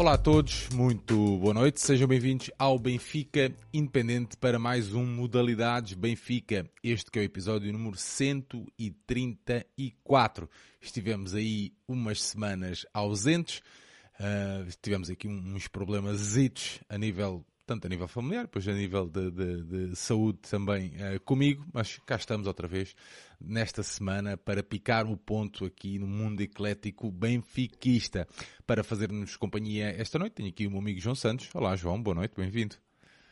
Olá a todos, muito boa noite, sejam bem-vindos ao Benfica Independente para mais um Modalidades Benfica. Este que é o episódio número 134. Estivemos aí umas semanas ausentes, uh, tivemos aqui uns problemas a nível tanto a nível familiar, depois a nível de, de, de saúde também uh, comigo, mas cá estamos outra vez nesta semana para picar o ponto aqui no mundo eclético benfiquista. Para fazer-nos companhia esta noite, tenho aqui o meu amigo João Santos. Olá João, boa noite, bem-vindo.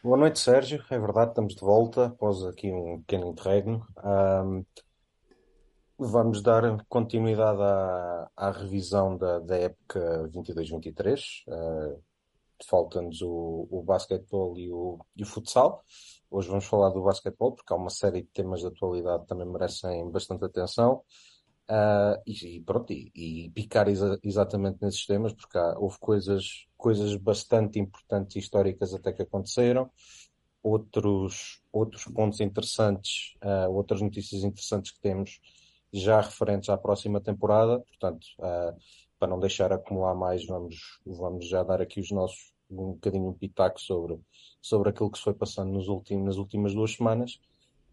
Boa noite Sérgio, é verdade, estamos de volta após aqui um pequeno interregno. Um, vamos dar continuidade à, à revisão da, da época 22-23. Uh, falta-nos o, o basquetebol e o, e o futsal. Hoje vamos falar do basquetebol, porque há uma série de temas de atualidade que também merecem bastante atenção. Uh, e, e, pronto, e, e picar exa exatamente nesses temas, porque há, houve coisas, coisas bastante importantes e históricas até que aconteceram, outros, outros pontos interessantes, uh, outras notícias interessantes que temos já referentes à próxima temporada, portanto, uh, para não deixar acumular mais, vamos, vamos já dar aqui os nossos, um bocadinho um pitaco sobre, sobre aquilo que se foi passando nos últimos, nas últimas duas semanas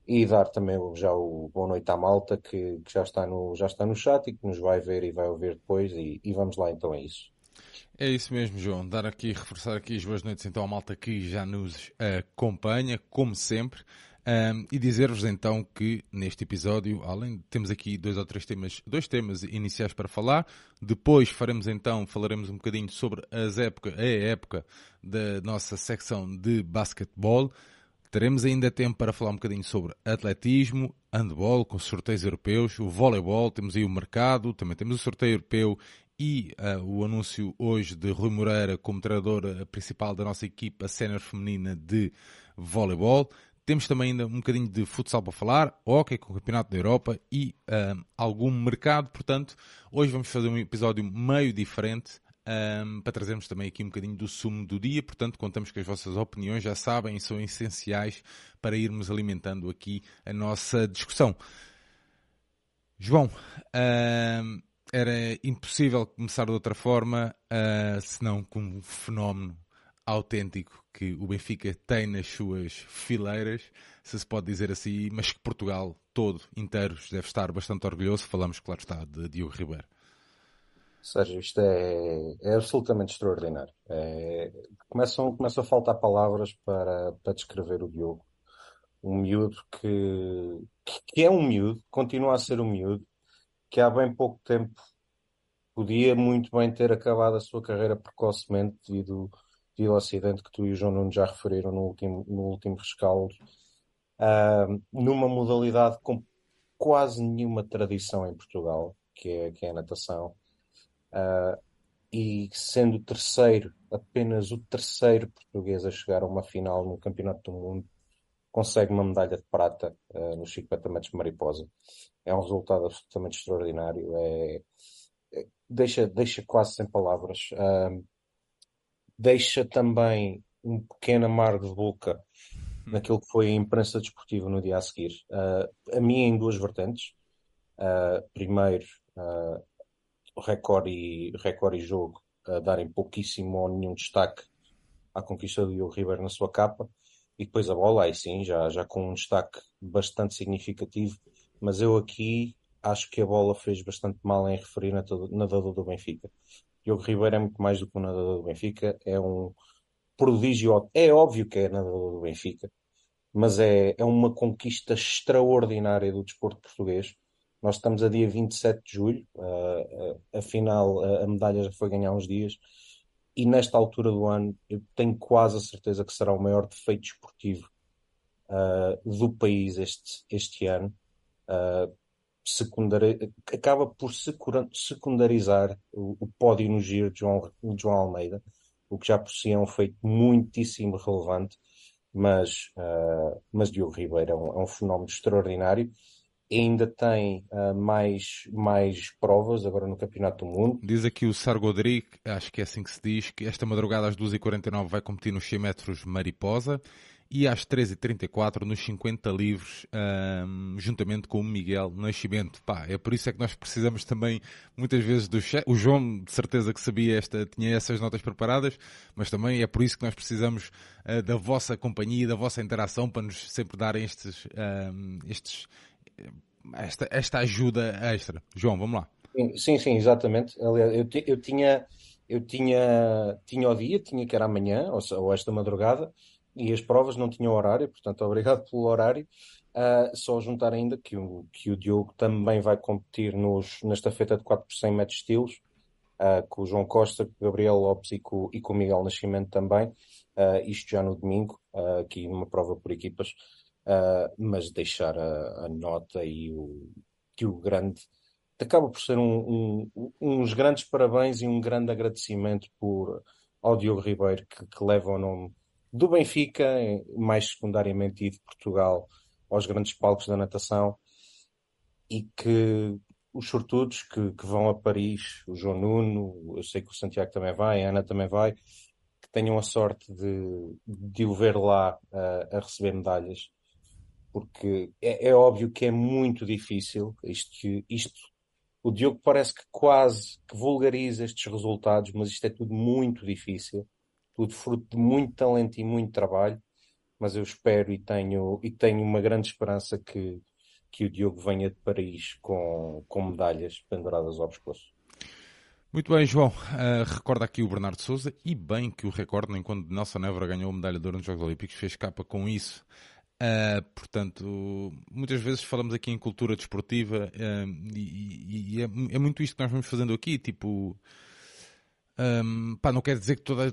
e dar também já o boa noite à malta que, que, já, está no, já está no chat e que nos vai ver e vai ouvir depois e, e vamos lá então a isso. É isso mesmo, João. Dar aqui, reforçar aqui as boas noites então à malta que já nos acompanha, como sempre. Um, e dizer-vos então que neste episódio, além temos aqui dois ou três temas, dois temas iniciais para falar, depois faremos então, falaremos um bocadinho sobre as época, a época da nossa secção de basquetebol. Teremos ainda tempo para falar um bocadinho sobre atletismo, handball, com sorteios europeus, o voleibol, temos aí o mercado, também temos o sorteio europeu e uh, o anúncio hoje de Rui Moreira como treinador principal da nossa equipa sénior feminina de voleibol. Temos também ainda um bocadinho de futsal para falar, hockey com o Campeonato da Europa e um, algum mercado. Portanto, hoje vamos fazer um episódio meio diferente um, para trazermos também aqui um bocadinho do sumo do dia. Portanto, contamos que as vossas opiniões já sabem são essenciais para irmos alimentando aqui a nossa discussão. João, um, era impossível começar de outra forma, uh, senão com um fenómeno autêntico que o Benfica tem nas suas fileiras, se se pode dizer assim, mas que Portugal todo, inteiro, deve estar bastante orgulhoso. Falamos, claro está, de Diogo Ribeiro. Sérgio, isto é, é absolutamente extraordinário. É, começam, começam a faltar palavras para, para descrever o Diogo. Um miúdo que, que é um miúdo, continua a ser um miúdo, que há bem pouco tempo podia muito bem ter acabado a sua carreira precocemente devido devido ao acidente que tu e o João Nuno já referiram no último, no último rescaldo, uh, numa modalidade com quase nenhuma tradição em Portugal, que é, que é a natação, uh, e sendo o terceiro, apenas o terceiro português a chegar a uma final no Campeonato do Mundo, consegue uma medalha de prata uh, nos 50 metros de mariposa. É um resultado absolutamente extraordinário. É, é, deixa, deixa quase sem palavras. Uh, deixa também um pequeno amargo de boca hum. naquilo que foi a imprensa desportiva no dia a seguir. Uh, a minha em duas vertentes. Uh, primeiro, uh, recorde e, recorde e jogo a darem pouquíssimo ou nenhum destaque à conquista do Diogo Ribeiro na sua capa. E depois a bola, aí sim, já, já com um destaque bastante significativo. Mas eu aqui acho que a bola fez bastante mal em referir na nadador do Benfica. Diogo Ribeiro é muito mais do que um nadador do Benfica, é um prodígio. É óbvio que é nadador do Benfica, mas é, é uma conquista extraordinária do desporto português. Nós estamos a dia 27 de julho, uh, uh, afinal uh, a medalha já foi ganhar uns dias, e nesta altura do ano eu tenho quase a certeza que será o maior defeito esportivo do país este, este ano secundari... acaba por secundarizar o, o pódio no giro de João, de João Almeida, o que já por si é um feito muitíssimo relevante, mas, uh, mas Diogo Ribeiro é um, é um, fenómeno extraordinário. Ainda tem uh, mais, mais provas agora no Campeonato do Mundo. Diz aqui o Sargodric, acho que é assim que se diz, que esta madrugada às 2h49 vai competir nos 100 metros mariposa e às 13h34 nos 50 livros, um, juntamente com o Miguel Nascimento. Pá, é por isso é que nós precisamos também, muitas vezes, do chat. O João, de certeza que sabia esta, tinha essas notas preparadas, mas também é por isso que nós precisamos uh, da vossa companhia, da vossa interação, para nos sempre darem estes, um, estes, esta, esta ajuda extra. João, vamos lá. Sim, sim, exatamente. Aliás, eu, eu tinha, eu tinha, tinha o dia, tinha que era amanhã, ou, ou esta madrugada, e as provas não tinham horário, portanto, obrigado pelo horário. Uh, só juntar ainda que o, que o Diogo também vai competir nos, nesta feita de 4 por 100 metros estilos, uh, com o João Costa, com o Gabriel Lopes e com, e com o Miguel Nascimento também, uh, isto já no domingo, aqui numa prova por equipas, mas deixar a, a, nota e o, que o grande acaba por ser um, um, uns grandes parabéns e um grande agradecimento por, ao Diogo Ribeiro, que, que leva o nome do Benfica, mais secundariamente e de Portugal, aos grandes palcos da natação e que os sortudos que, que, vão a Paris, o João Nuno, eu sei que o Santiago também vai, a Ana também vai, que tenham a sorte de, de o ver lá a, a receber medalhas, porque é, é, óbvio que é muito difícil, isto, isto, o Diogo parece que quase que vulgariza estes resultados, mas isto é tudo muito difícil tudo fruto de muito talento e muito trabalho, mas eu espero e tenho, e tenho uma grande esperança que, que o Diogo venha de Paris com, com medalhas penduradas ao pescoço. Muito bem, João. Uh, recorda aqui o Bernardo Souza e bem que o recordem quando Nelson Évora ganhou a medalha de ouro nos Jogos Olímpicos, fez capa com isso. Uh, portanto, muitas vezes falamos aqui em cultura desportiva uh, e, e é, é, muito isto que nós vamos fazendo aqui, tipo um, pá, não quer dizer que toda,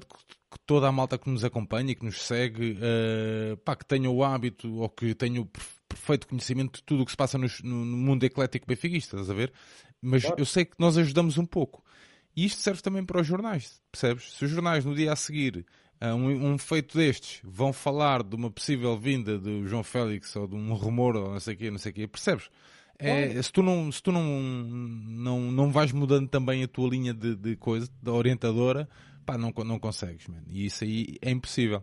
que toda a malta que nos acompanha e que nos segue uh, pá, que tenha o hábito ou que tenha o perfeito conhecimento de tudo o que se passa no, no mundo eclético benfiquista, estás a ver? Mas claro. eu sei que nós ajudamos um pouco. E isto serve também para os jornais, percebes? Se os jornais no dia a seguir um, um, feito destes vão falar de uma possível vinda do João Félix ou de um rumor ou não sei o quê, não sei o quê, percebes? É, se tu, não, se tu não, não, não vais mudando também a tua linha de, de coisa, da orientadora, pá, não, não consegues, man. E isso aí é impossível.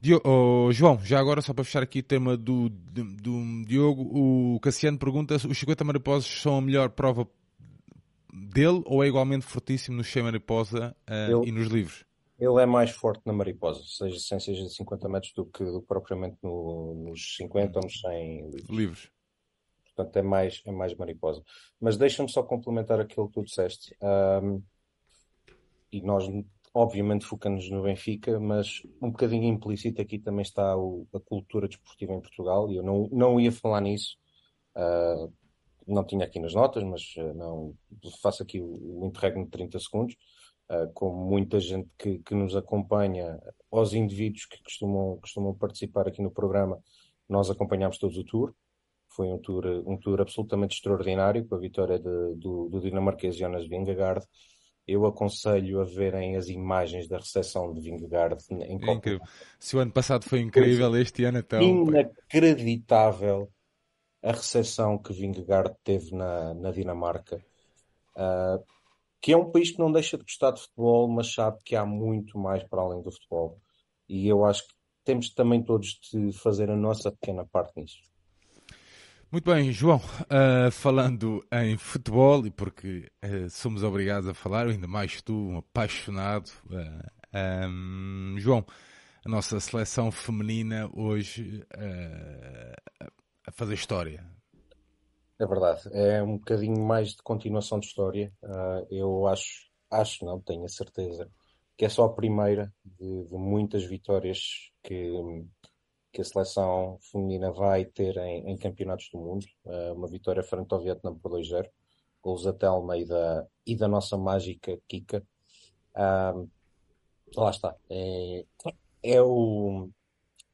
Diogo, oh, João, já agora só para fechar aqui o tema do, do, do Diogo, o Cassiano pergunta se os 50 mariposas são a melhor prova dele ou é igualmente fortíssimo no cheio mariposa uh, e nos livros? Ele é mais forte na mariposa, seja sem seja de 50 metros do que, do que propriamente no, nos 50 ou nos 100 livros. livros. Portanto, é mais, é mais mariposa. Mas deixa-me só complementar aquilo que tu disseste. Um, e nós, obviamente, focamos no Benfica, mas um bocadinho implícito aqui também está o, a cultura desportiva em Portugal. E eu não, não ia falar nisso. Uh, não tinha aqui nas notas, mas uh, não faço aqui o, o interregno de 30 segundos. Uh, como muita gente que, que nos acompanha, aos indivíduos que costumam, costumam participar aqui no programa, nós acompanhamos todos o tour. Foi um tour, um tour absolutamente extraordinário, com a vitória de, do, do dinamarquês Jonas Vingegaard. Eu aconselho a verem as imagens da recepção de Vingegaard em é incrível. Se o ano passado foi incrível, este ano então. Inacreditável a recepção que Vingegaard teve na, na Dinamarca. Uh, que é um país que não deixa de gostar de futebol, mas sabe que há muito mais para além do futebol. E eu acho que temos também todos de fazer a nossa pequena parte nisso. Muito bem, João, uh, falando em futebol, e porque uh, somos obrigados a falar, ainda mais tu, um apaixonado, uh, ah, um, João, a nossa seleção feminina hoje a fazer história. É verdade, é um bocadinho mais de continuação de história. eu acho, acho, não tenho a certeza, que é só a primeira de, de muitas vitórias que que a seleção feminina vai ter em, em campeonatos do mundo. Uh, uma vitória frente ao Vietnã por 2-0. Gols da Telma e da, e da nossa mágica Kika. Uh, lá está. É, é, o,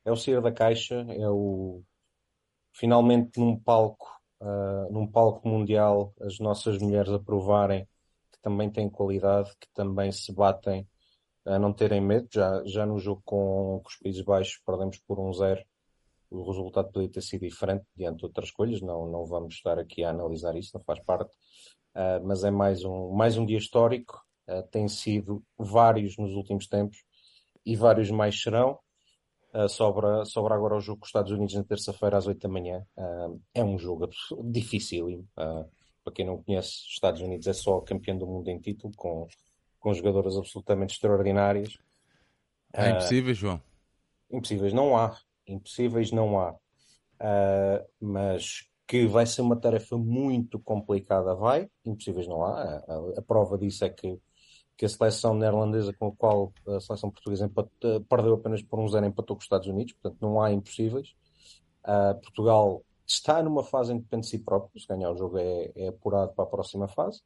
é o sair da caixa, é o finalmente num palco, uh, num palco mundial, as nossas mulheres aprovarem que também têm qualidade, que também se batem a não terem medo. Já, já no jogo com, com os Países Baixos perdemos por um zero. O resultado podia ter sido diferente diante de outras escolhas. Não, não vamos estar aqui a analisar isso, não faz parte. Uh, mas é mais um, mais um dia histórico. Uh, tem sido vários nos últimos tempos e vários mais serão. Uh, sobra, sobra agora o jogo com os Estados Unidos na terça-feira às 8 da manhã. Uh, é um jogo difícil. Uh, para quem não conhece, os Estados Unidos é só campeão do mundo em título, com, com jogadoras absolutamente extraordinárias. É impossível, João? Impossíveis não há. Impossíveis não há. mas que vai ser uma tarefa muito complicada, vai. Impossíveis não há. A, a, a prova disso é que que a seleção neerlandesa com a qual a seleção portuguesa empatou, perdeu apenas por um zero empatou com os Estados Unidos, portanto não há impossíveis. Uh, Portugal está numa fase em que depende de si próprio, se ganhar o jogo é, é apurado para a próxima fase,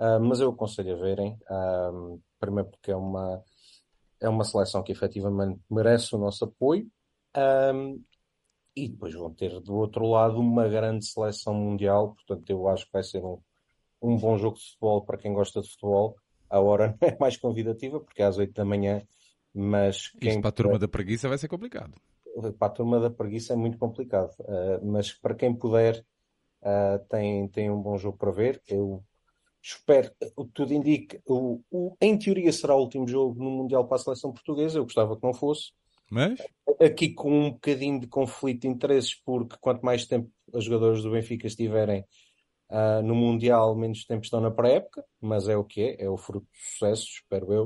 uh, mas eu aconselho a verem, uh, primeiro porque é uma, é uma seleção que efetivamente merece o nosso apoio, e depois vão ter do outro lado uma grande seleção mundial, portanto eu acho que vai ser um, um bom jogo de futebol para quem gosta de futebol. A hora não é mais convidativa, porque é às 8 da manhã, mas quem... Isto para a turma da preguiça vai ser complicado. Para a turma da preguiça é muito complicado, uh, mas para quem puder, uh, tem, tem um bom jogo para ver. Eu espero, o que tudo indica, o, o, em teoria será o último jogo no Mundial para a seleção portuguesa, eu gostava que não fosse. Mas? Aqui com um bocadinho de conflito de interesses, porque quanto mais tempo os jogadores do Benfica estiverem Uh, no Mundial, menos tempo estão na pré-época, mas é o que é, é o fruto do sucesso, espero eu.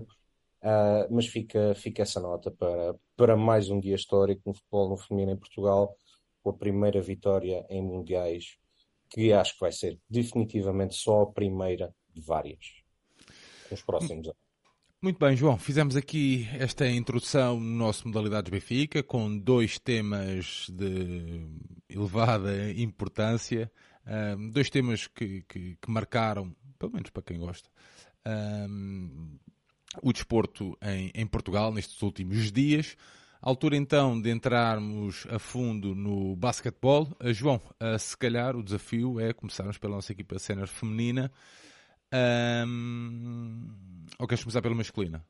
Uh, mas fica, fica essa nota para, para mais um dia histórico no futebol no feminino em Portugal, com a primeira vitória em Mundiais, que acho que vai ser definitivamente só a primeira de várias nos próximos anos. Muito bem, João. Fizemos aqui esta introdução no nosso Modalidades Benfica com dois temas de elevada importância. Um, dois temas que, que, que, marcaram, pelo menos para quem gosta, um, o desporto em, em, Portugal nestes últimos dias. Altura então de entrarmos a fundo no basquetebol. Uh, João, uh, se calhar o desafio é começarmos pela nossa equipa sénior feminina. Um, ou queres começar pela masculina?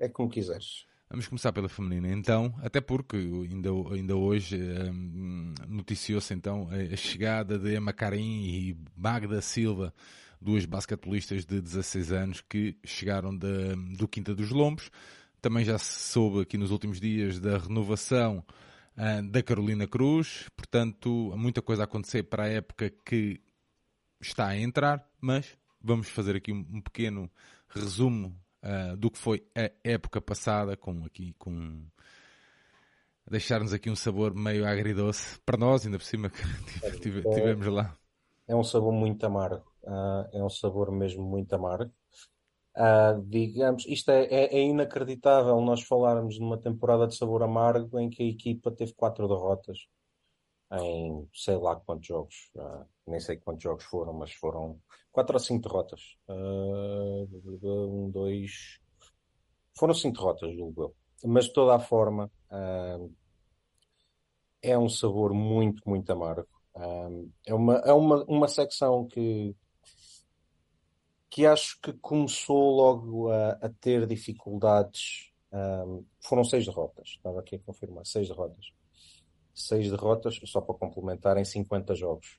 É como quiseres. Vamos começar pela feminina, então, até porque ainda, ainda hoje um, noticiou-se então a, chegada de Emma Karim e Magda Silva, duas basquetebolistas de 16 anos que chegaram de, do Quinta dos Lombos. Também já se soube aqui nos últimos dias da renovação uh, da Carolina Cruz, portanto, muita coisa a acontecer para a época que está a entrar, mas vamos fazer aqui um, pequeno resumo uh, do que foi a época passada, com aqui com deixar-nos aqui um sabor meio agridoce para nós, ainda por cima que é, tivemos lá. É um sabor muito amargo, uh, é um sabor mesmo muito amargo. Uh, digamos, isto é, é, é, inacreditável nós falarmos numa temporada de sabor amargo em que a equipa teve quatro derrotas em sei lá quantos jogos, uh, nem sei quantos jogos foram, mas foram quatro ou cinco derrotas. Uh, um, dois. Foram cinco derrotas, julgo eu. Mas de toda a forma, é um sabor muito, muito amargo. é uma, é uma, uma secção que, que acho que começou logo a, a ter dificuldades. foram seis derrotas, estava aqui a confirmar, seis derrotas seis derrotas, só para complementar, em 50 jogos.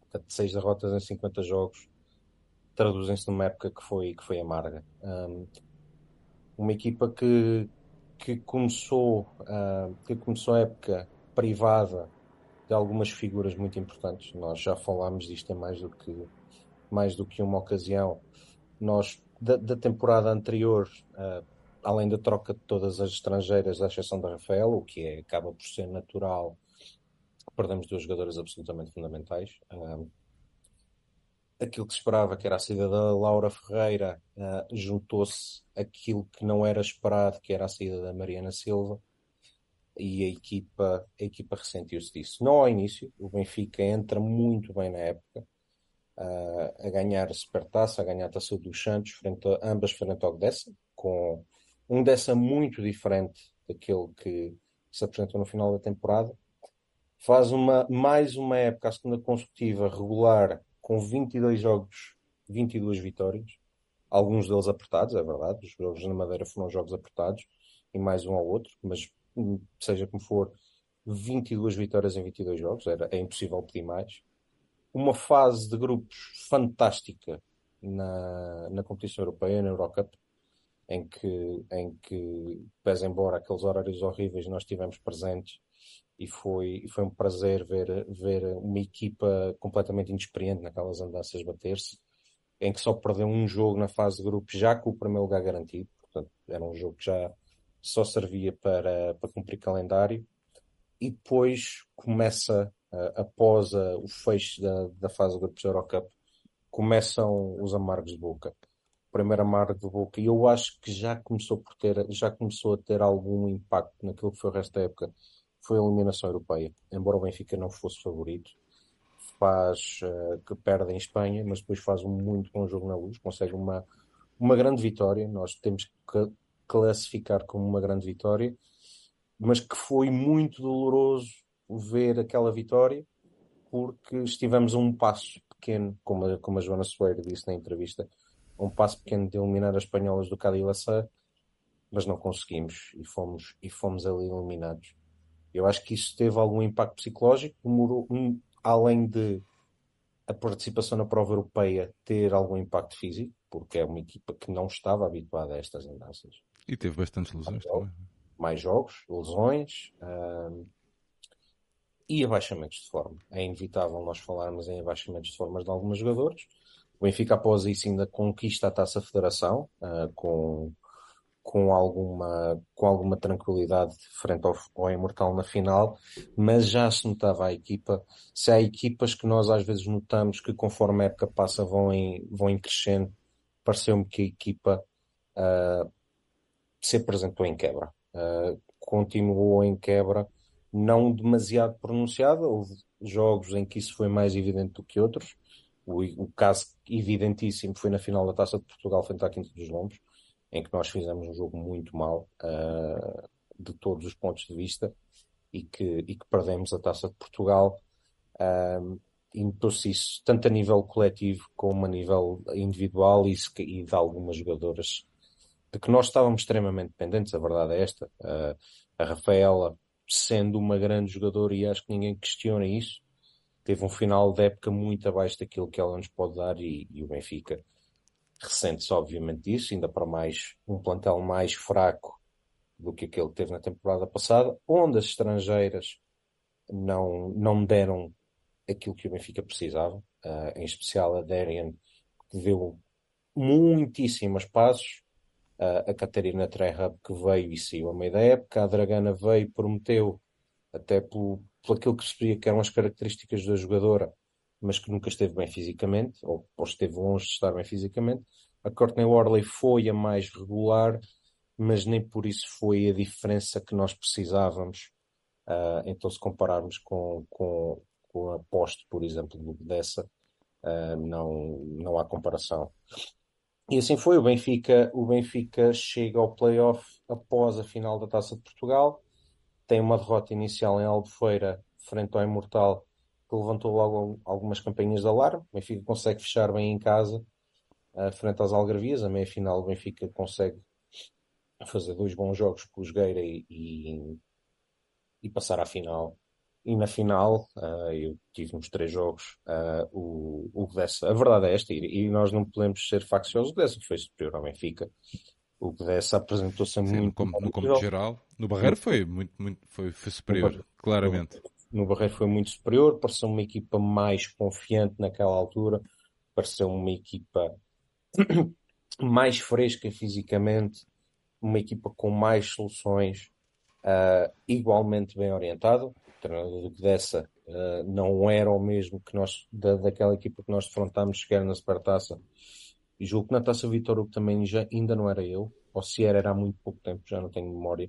Portanto, seis derrotas em 50 jogos traduzem-se numa época que foi, que foi amarga. Um, uma equipa que, que, começou, uh, que começou a época privada de algumas figuras muito importantes. Nós já falámos disto em mais do que, mais do que uma ocasião. Nós, da, da temporada anterior, uh, além da troca de todas as estrangeiras, à exceção da Rafael, o que é, acaba por ser natural, perdemos duas jogadoras absolutamente fundamentais. Um, aquilo que se esperava, que era a saída da Laura Ferreira, uh, juntou-se aquilo que não era esperado, que era a saída da Mariana Silva, e a equipa, a equipa ressentiu-se disso. Não ao início, o Benfica entra muito bem na época, uh, a ganhar a Supertaça, a ganhar a Taça dos Santos, frente a, ambas frente ao Gdessa, com um dessa muito diferente daquele que se apresentou no final da temporada. Faz uma, mais uma época, a segunda consecutiva, regular, com 22 jogos, 22 vitórias. Alguns deles apertados, é verdade. Os jogos na Madeira foram jogos apertados, e mais um ao outro, mas hum, seja como for, 22 vitórias em 22 jogos, era, é impossível pedir mais. Uma fase de grupos fantástica na, na competição europeia, na Eurocup, em que, em que, pese embora aqueles horários horríveis, nós estivemos presentes e foi, foi um prazer ver, ver uma equipa completamente inexperiente naquelas andanças bater-se, em que só perdeu um jogo na fase de grupos já com o primeiro lugar garantido, portanto era um jogo que já só servia para, para cumprir calendário, e depois começa, após uh, o fecho da, da fase de grupos da Eurocup, começam os amargos de boca primeiro amargo de boca e eu acho que já começou por ter, já começou a ter algum impacto naquilo que foi o resto da época, foi a eliminação europeia. Embora o Benfica não fosse favorito, faz uh, que perde em Espanha, mas depois faz um muito bom jogo na luz, consegue uma, uma grande vitória. Nós temos que classificar como uma grande vitória, mas que foi muito doloroso ver aquela vitória, porque estivemos a um passo pequeno, como a, como a Joana Soeiro disse na entrevista, um passo pequeno de eliminar as espanholas do Cadillac, mas não conseguimos e fomos, e fomos ali eliminados. Eu acho que isso teve algum impacto psicológico, um, além de a participação na prova europeia ter algum impacto físico, porque é uma equipa que não estava habituada a estas andanças. E teve bastantes lesões mais também. Mais jogos, lesões um, e abaixamentos de forma. É inevitável nós falarmos em abaixamentos de formas de alguns jogadores o Benfica, após isso, ainda conquista a taça federação, uh, com, com, alguma, com alguma tranquilidade frente ao, ao Imortal na final, mas já se notava a equipa. Se há equipas que nós às vezes notamos que conforme a época passa vão em, vão em crescendo, pareceu-me que a equipa uh, se apresentou em quebra. Uh, continuou em quebra, não demasiado pronunciada, houve jogos em que isso foi mais evidente do que outros, o, o caso evidentíssimo foi na final da Taça de Portugal frente à Quinta dos Lombos, em que nós fizemos um jogo muito mal, uh, de todos os pontos de vista, e que, e que perdemos a Taça de Portugal. Uh, e notou-se isso tanto a nível coletivo como a nível individual e, e de algumas jogadoras de que nós estávamos extremamente dependentes, a verdade é esta. Uh, a Rafaela, sendo uma grande jogadora, e acho que ninguém questiona isso, teve um final de época muito abaixo daquilo que ela nos pode dar e, e o Benfica ressente-se obviamente disso, ainda para mais um plantel mais fraco do que aquele que teve na temporada passada, onde as estrangeiras não, não deram aquilo que o Benfica precisava, uh, em especial a Darian, que deu muitíssimos passos, a Catarina Trehab, que veio e saiu a meio da época, a Dragana veio, prometeu, até pelo, por aquilo que percebia que eram as características da jogadora, mas que nunca esteve bem fisicamente, ou, ou esteve longe de estar bem fisicamente. A Courtney Worley foi a mais regular, mas nem por isso foi a diferença que nós precisávamos. Uh, então, se compararmos com, com, com a poste, por exemplo, dessa, uh, não, não há comparação. E assim foi, o Benfica, o Benfica chega ao playoff após a final da Taça de Portugal, tem uma derrota inicial em Albufeira frente ao Imortal que levantou logo algumas campanhas de alarme. O Benfica consegue fechar bem em casa uh, frente às Algarvias. A meia final o Benfica consegue fazer dois bons jogos com o Jogueira e, e, e, passar à final. E na final, uh, eu tive nos três jogos, uh, o, o Gdessa, a verdade é esta, e, nós não podemos ser facciosos, o Gdessa foi superior ao Benfica, o Gdessa apresentou-se muito. No, no geral, no Barreiro foi muito, muito foi, foi superior, no, claramente. No, no Barreiro foi muito superior, pareceu uma equipa mais confiante naquela altura, pareceu uma equipa mais fresca fisicamente, uma equipa com mais soluções, uh, igualmente bem orientada. Treinador do Gdessa uh, não era o mesmo que nós, da, daquela equipa que nós defrontámos chegar na Supertaça e julgo que na Taça Vitor Hugo também já, ainda não era eu, ou se era, era há muito pouco tempo, já não tenho memória.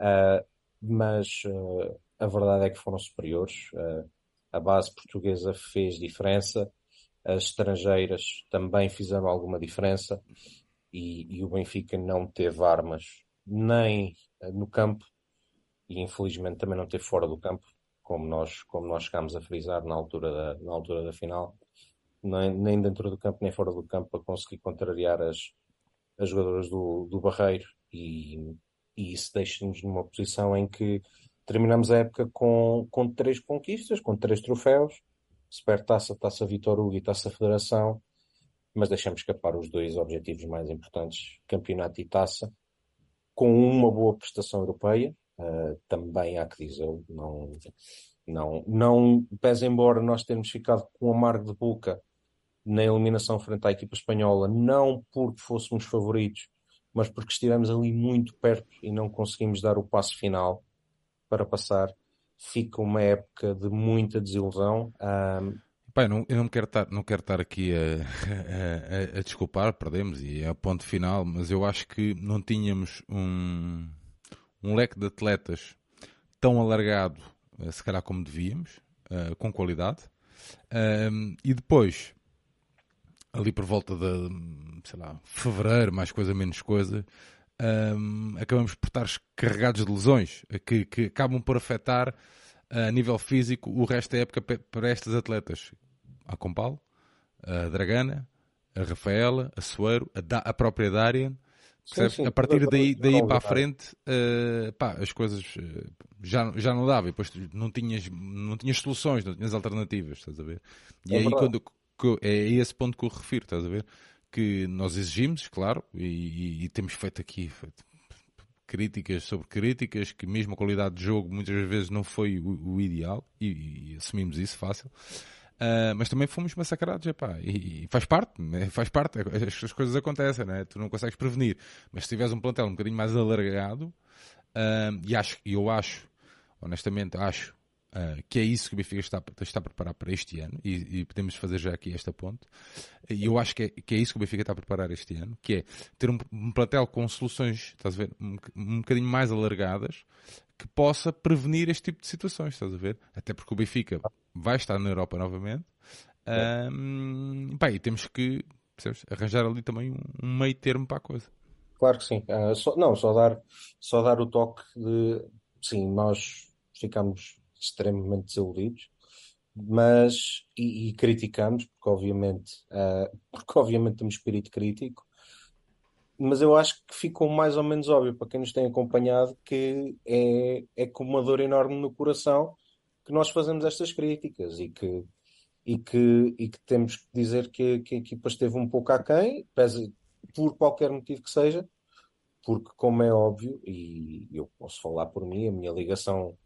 Uh, mas uh, a verdade é que foram superiores. A base portuguesa fez diferença, as estrangeiras também fizeram alguma diferença e, e o Benfica não teve armas nem no campo e infelizmente também não teve fora do campo, como nós, como nós chegámos a frisar na altura da, na altura da final. Nem, nem dentro do campo nem fora do campo para conseguir contrariar as, as jogadoras do, do Barreiro. E, e isso deixa-nos numa posição em que terminamos a época com, com três conquistas, com três troféus, Supertaça, Taça Vitor Hugo e Taça Federação, mas deixamos escapar os dois objetivos mais importantes, campeonato e taça, com uma boa prestação europeia, uh, também há que dizer, não, não, não, pese embora nós termos ficado com amargo de boca na eliminação frente à equipa espanhola, não porque fôssemos favoritos, mas porque estivemos ali muito perto e não conseguimos dar o passo final para passar. Fica uma época de muita desilusão. Um, Pai, não, eu não quero estar, não quero estar aqui a, a, a, desculpar, perdemos e é o ponto final, mas eu acho que não tínhamos um, um leque de atletas tão alargado, eh, se calhar como devíamos, uh, com qualidade. Um, e depois, ali por volta de, sei lá, fevereiro, mais coisa, menos coisa, um, acabamos por estar carregados de lesões que, que acabam por afetar a nível físico o resto da época para estes atletas. A Compal, a Dragana, a Rafaela, a Soeiro, a, da, a própria Darian. Sim, sim, a partir daí, daí para a frente, uh, pá, as coisas uh, já, já não dava. E depois não tinhas, não tinhas soluções, não tinhas alternativas, estás a ver? E é aí quando, é esse ponto que eu refiro, estás a ver? Que nós exigimos, claro, e, e, e temos feito aqui feito críticas sobre críticas, que mesmo a qualidade de jogo muitas vezes não foi o, o ideal, e, e, assumimos isso fácil. Uh, mas também fomos massacrados, epá, e, e faz parte, né? faz parte, as, as, coisas acontecem, né? tu não consegues prevenir. Mas se tiveres um plantel um bocadinho mais alargado, uh, e acho, eu acho, honestamente, acho Uh, que é isso que o Benfica está, está a preparar para este ano, e, e, podemos fazer já aqui esta ponte. E eu acho que é, que é isso que o Benfica está a preparar este ano, que é ter um, um plantel com soluções, estás a ver, um, um bocadinho mais alargadas, que possa prevenir este tipo de situações, estás a ver? Até porque o Benfica vai estar na Europa novamente, um, pá, e temos que percebes, arranjar ali também um, um, meio termo para a coisa. Claro que sim. Uh, só, não, só dar, só dar o toque de, sim, nós ficamos extremamente desiludidos, mas e, e criticamos, porque obviamente, uh, porque obviamente temos espírito crítico, mas eu acho que ficou mais ou menos óbvio para quem nos tem acompanhado que é, é com uma dor enorme no coração que nós fazemos estas críticas e que, e que, e que temos que dizer que, que a equipa esteve um pouco aquém, pese por qualquer motivo que seja, porque, como é óbvio, e eu posso falar por mim, a minha ligação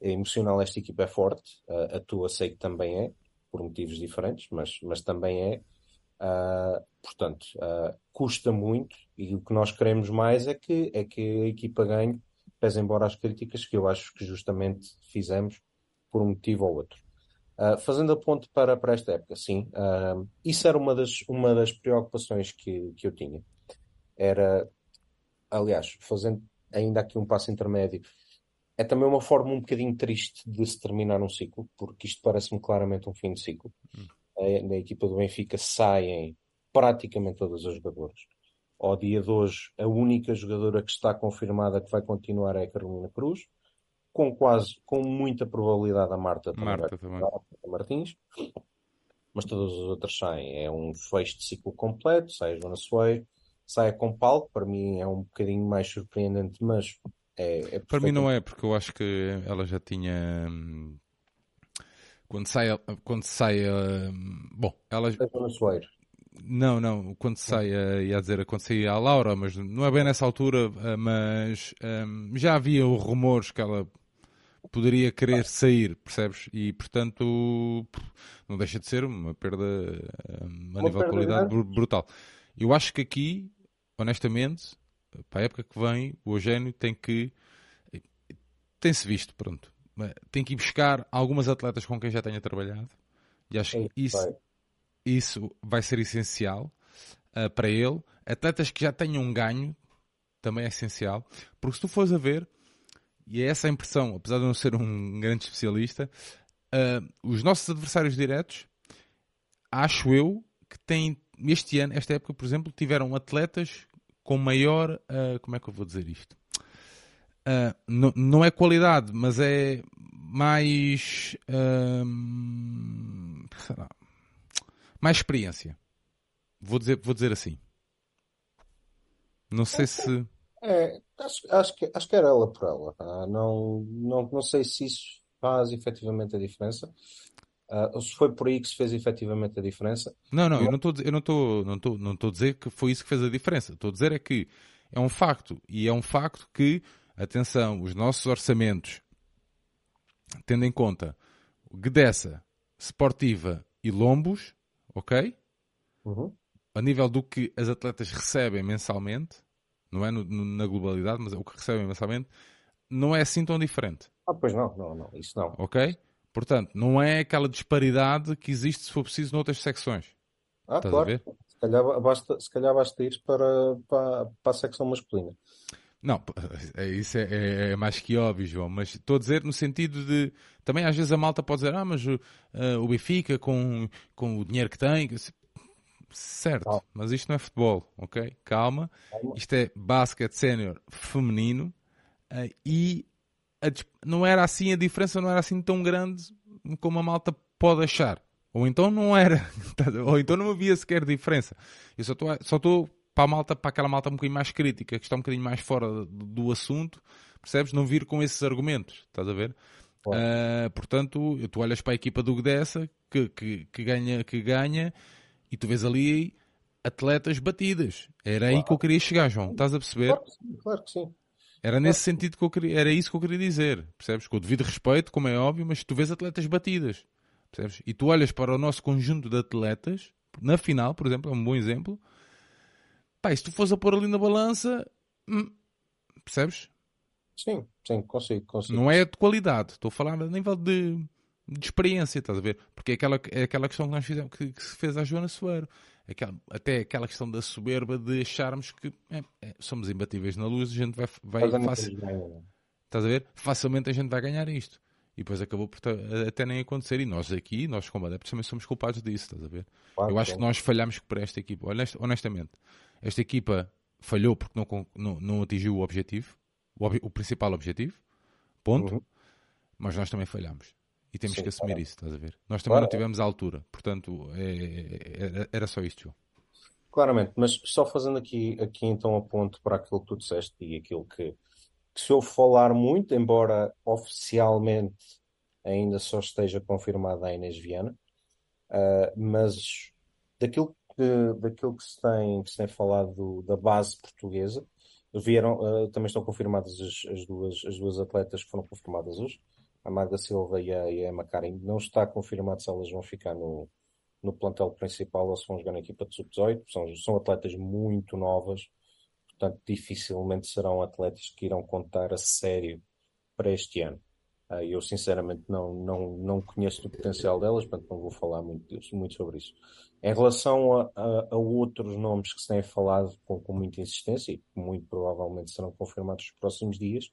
emocional esta equipa é forte, a, a tua sei que também é, por motivos diferentes, mas, mas também é. Uh, portanto, uh, custa muito e o que nós queremos mais é que, é que a equipa ganhe, pese embora as críticas que eu acho que justamente fizemos por um motivo ou outro. Uh, fazendo a ponte para, para esta época, sim, isso era uma das, uma das preocupações que, que eu tinha. Era, aliás, fazendo ainda aqui um passo intermédio, é também uma forma um bocadinho triste de se terminar um ciclo, porque isto parece-me claramente um fim de ciclo. Hum. Na equipa do Benfica saem praticamente todas as jogadoras. Ao dia de hoje, a única jogadora que está confirmada que vai continuar é a Carolina Cruz, com quase, com muita probabilidade a Marta, Marta também, a Martins, mas todas as outras saem. É um fecho de ciclo completo, sai a Joana Soeiro, sai a Compal, para mim é um bocadinho mais surpreendente, mas é, é Para mim não é, porque eu acho que ela já tinha. Quando sai. Quando sai. Hum, bom, ela. Não, não, quando sai, ia dizer, quando saía a Laura, mas não é bem nessa altura, eh, mas um, já havia rumores que ela poderia querer sair, percebes? E portanto não deixa de ser uma perda um, a uma nível de qualidade brutal. Eu acho que aqui, honestamente, para a época que vem, o Eugênio tem que. tem-se visto, pronto. Tem que ir buscar algumas atletas com quem já tenha trabalhado. E acho que isso, isso vai ser essencial uh, para ele. Atletas que já tenham um ganho também é essencial. Porque se tu fores a ver, e é essa a impressão, apesar de não ser um grande especialista, uh, os nossos adversários diretos, acho eu que têm, este ano, esta época, por exemplo, tiveram atletas com maior. Uh, como é que eu vou dizer isto? Uh, não é qualidade, mas é mais. Uh, mais experiência. Vou dizer, vou dizer assim. Não sei se. É, acho, acho, que, acho que era ela por ela. Não, não, não sei se isso faz efetivamente a diferença. Uh, se foi por aí que se fez efetivamente a diferença. Não, não, eu não estou não não não estou a dizer que foi isso que fez a diferença. Estou a dizer é que é um facto e é um facto que atenção, os nossos orçamentos tendo em conta Gdessa, Sportiva e Lombos, ok? Uhum. A nível do que as atletas recebem mensalmente, não é no, no, na globalidade, mas é o que recebem mensalmente, não é assim tão diferente. Ah, pois não, não, não, isso não. Ok? Portanto, não é aquela disparidade que existe se for preciso noutras secções. Ah, Estás claro. Se calhar basta, se calhar basta ir para, para, para a secção masculina. Não, é, isso é, é, é, mais que óbvio, João, mas estou a dizer no sentido de. Também às vezes a malta pode dizer, ah, mas uh, o Benfica com, com o dinheiro que tem. Certo, mas isto não é futebol, ok? Calma. Calma. Isto é basquete sénior feminino uh, e a, não era assim, a diferença não era assim tão grande como a malta pode achar. Ou então não era, ou então não havia sequer diferença. Eu só estou para a malta, para aquela malta um bocadinho mais crítica, que está um bocadinho mais fora do, assunto, percebes? Não vir com esses argumentos, estás a ver? Uh, portanto, tu olhas para a equipa do Gdessa, que, que, que, ganha, que ganha, e tu vês ali atletas batidas. Era claro. aí que eu queria chegar, João. Estás a perceber? Claro que sim. Claro que sim. Era nesse sentido que eu queria, era isso que eu queria dizer, percebes? Com o devido respeito, como é óbvio, mas tu vês atletas batidas, percebes? E tu olhas para o nosso conjunto de atletas, na final, por exemplo, é um bom exemplo. Pá, se tu fores a pôr ali na balança, hum, percebes? Sim, sim, consigo, consigo. Não é de qualidade, estou a falar a nível de, de experiência, estás a ver? Porque é aquela, é aquela questão que nós fizemos, que, que se fez à Joana Soeiro aquela, até aquela questão da soberba de acharmos que é, é, somos imbatíveis na luz, a gente vai, vai fácil, estás a ver? Facilmente a gente vai ganhar isto. E depois acabou por até nem acontecer. E nós aqui, nós como adeptos, também somos culpados disso, estás a ver? Claro, Eu acho que nós falhamos por esta equipa. Honestamente, esta equipa falhou porque não, não, não atingiu o objetivo, o, ob, o principal objetivo, ponto. Uhum. Mas nós também falhamos. E temos Sim, que assumir claro. isso, estás a ver? Nós também claro. não tivemos a altura, portanto, é, é, era só isto, João. Claramente, mas só fazendo aqui, aqui então a ponto para aquilo que tu disseste e aquilo que, que se eu falar muito, embora oficialmente ainda só esteja confirmada a Inês Viana, uh, mas daquilo que, daquilo que, se tem, que se tem falado do, da base portuguesa, vieram, uh, também estão confirmadas as, as, duas, as duas atletas que foram confirmadas hoje, a Magda Silva e a, e a Emma Karin. Não está confirmado se elas vão ficar no, no plantel principal ou se vão jogar na equipa de sub-18. São, são atletas muito novas, portanto, dificilmente serão atletas que irão contar a sério para este ano. Uh, eu, sinceramente, não, não, não conheço o potencial delas, portanto, não vou falar muito, muito sobre isso. Em relação a, a, a, outros nomes que se têm falado com, com muita insistência e que muito provavelmente serão confirmados nos próximos dias,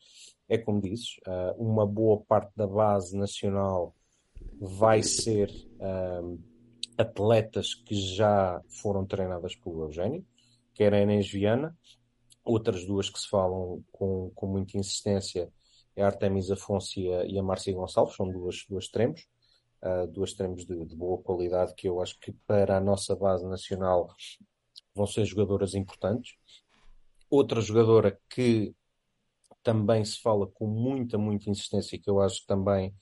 é como dizes, uh, uma boa parte da base nacional vai ser uh, atletas que já foram treinadas pelo Eugênio, quer a Inês Viana, outras duas que se falam com, com muita insistência é a Artemis Afonso e a, e a Márcia Gonçalves, são duas, duas extremos, uh, duas extremos de, de, boa qualidade que eu acho que para a nossa base nacional vão ser jogadoras importantes. Outra jogadora que também se fala com muita, muita insistência, que eu acho que também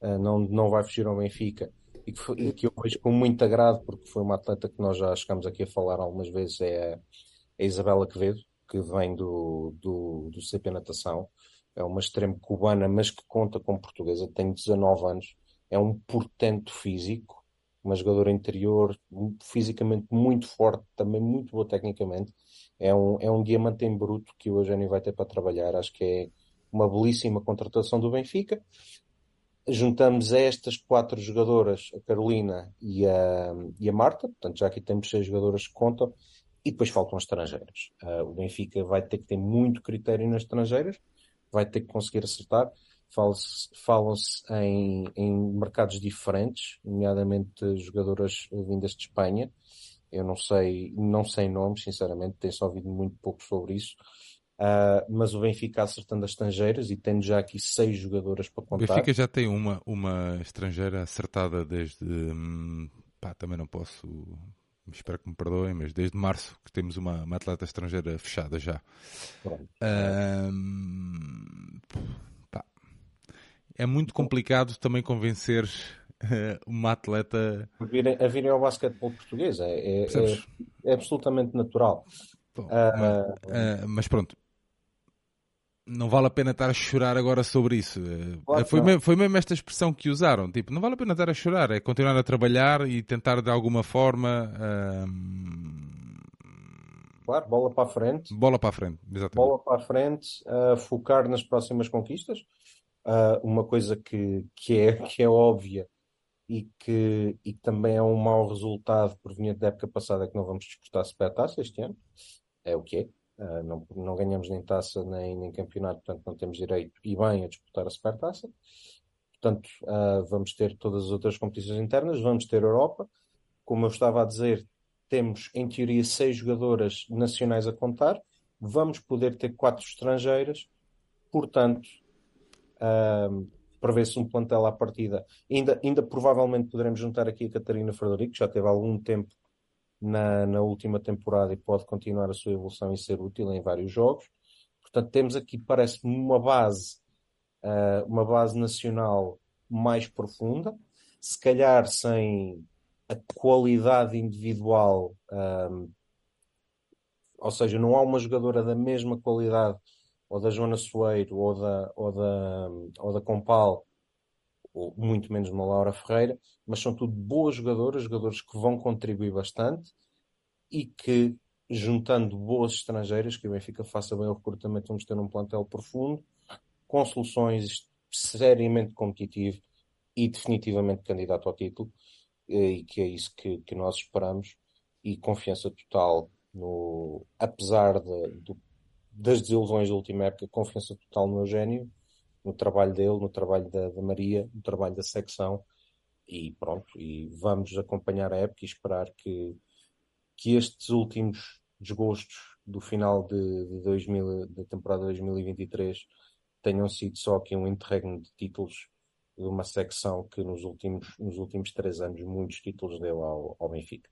uh, não, não vai fugir ao Benfica, e que, foi, e que, eu vejo com muito agrado, porque foi uma atleta que nós já chegamos aqui a falar algumas vezes, é a, a Isabela Quevedo, que vem do, do, do CP Natação. É uma extremo cubana, mas que conta com portuguesa, tem 19 anos, é um portento físico, uma jogadora interior, fisicamente muito forte, também muito boa tecnicamente, é um, é um diamante em bruto que o Eugênio vai ter para trabalhar. Acho que é uma belíssima contratação do Benfica. Juntamos estas quatro jogadoras, a Carolina e a, e a Marta, portanto já aqui temos seis jogadoras que contam, e depois faltam as estrangeiras. Uh, o Benfica vai ter que ter muito critério nas estrangeiras, vai ter que conseguir acertar. Falam-se em, em mercados diferentes, nomeadamente jogadoras vindas de Espanha, eu não sei, não sei nomes, sinceramente, tenho só ouvido muito pouco sobre isso. Uh, mas o Benfica acertando as estrangeiras e tendo já aqui seis jogadoras para contar. O Benfica já tem uma, uma estrangeira acertada desde. Hum, pá, também não posso. Espero que me perdoem, mas desde março que temos uma, uma atleta estrangeira fechada já. é muito complicado também convencer uma atleta. A virem, a virem ao basquetebol português. É, é, é, é absolutamente natural. Bom, uh, uh, mas pronto, não vale a pena estar a chorar agora sobre isso. Claro foi, mesmo, foi mesmo esta expressão que usaram. Tipo, não vale a pena estar a chorar, é continuar a trabalhar e tentar de alguma forma. Claro, bola para a frente. Bola para a frente, exatamente. Bola para a frente, uh, focar nas próximas conquistas. Uh, uma coisa que, que, é, que é óbvia e que, e que também é um mau resultado proveniente da época passada é que não vamos disputar supertaça este ano. É o que é. Uh, não, não ganhamos nem taça nem, nem campeonato, portanto não temos direito e bem a disputar a supertaça. Portanto, uh, vamos ter todas as outras competições internas, vamos ter Europa. Como eu estava a dizer, temos em teoria seis jogadoras nacionais a contar, vamos poder ter quatro estrangeiras, portanto, uh, prevê-se um plantel à partida. Ainda, ainda provavelmente poderemos juntar aqui a Catarina Frederico, que já teve algum tempo na, na última temporada e pode continuar a sua evolução e ser útil em vários jogos. Portanto, temos aqui, parece-me, uma base, uh, uma base nacional mais profunda, se calhar sem a qualidade individual, um, ou seja, não há uma jogadora da mesma qualidade ou da Joana Soeiro ou da, ou da, ou da Compal, ou muito menos uma Laura Ferreira, mas são tudo boas jogadoras, jogadores que vão contribuir bastante e que, juntando boas estrangeiras, que o Benfica faça bem o recrutamento, vamos ter um plantel profundo, com soluções seriamente competitivo e definitivamente candidato ao título, e que é isso que, que nós esperamos, e confiança total no, apesar de, do, das desilusões da última época, confiança total no Eugénio, no trabalho dele, no trabalho da, da Maria, no trabalho da secção, e pronto, e vamos acompanhar a época e esperar que, que estes últimos desgostos do final de, de 2000, da temporada 2023 tenham sido só aqui um interregno de títulos de uma secção que nos últimos, nos últimos três anos muitos títulos deu ao, ao Benfica.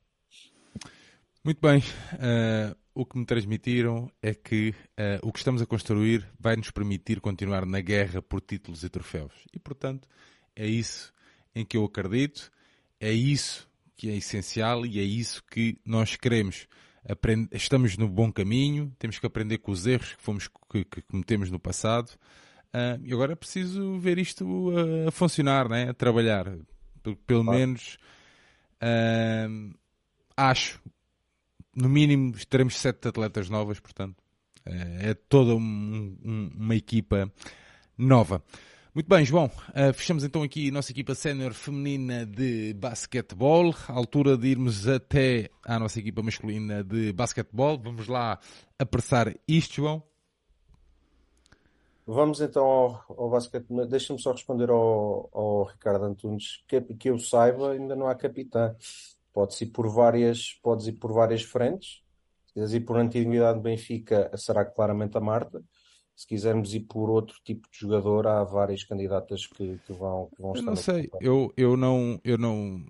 Muito bem. Uh, o que me transmitiram é que uh, o que estamos a construir vai nos permitir continuar na guerra por títulos e troféus. E, portanto, é isso em que eu acredito, é isso que é essencial e é isso que nós queremos. Aprend estamos no bom caminho, temos que aprender com os erros que, fomos, que, que cometemos no passado Uh, e agora é preciso ver isto a, a funcionar, né? a trabalhar. P pelo claro. menos uh, acho, no mínimo, teremos sete atletas novas, portanto, uh, é toda um, um, uma equipa nova. Muito bem, João. Uh, fechamos então aqui a nossa equipa sénior feminina de basquetebol. À altura de irmos até à nossa equipa masculina de basquetebol. Vamos lá apressar isto, João. Vamos então ao, ao basquete. Deixa-me só responder ao, ao Ricardo Antunes. Que, que eu saiba, ainda não há capitã. Pode-se ir por várias, podes ir por várias frentes. Se quiseres ir por antiguidade Benfica, será claramente a Marta. Se quisermos ir por outro tipo de jogador, há várias candidatas que, que vão, que vão eu estar. Não sei, eu, eu não, eu não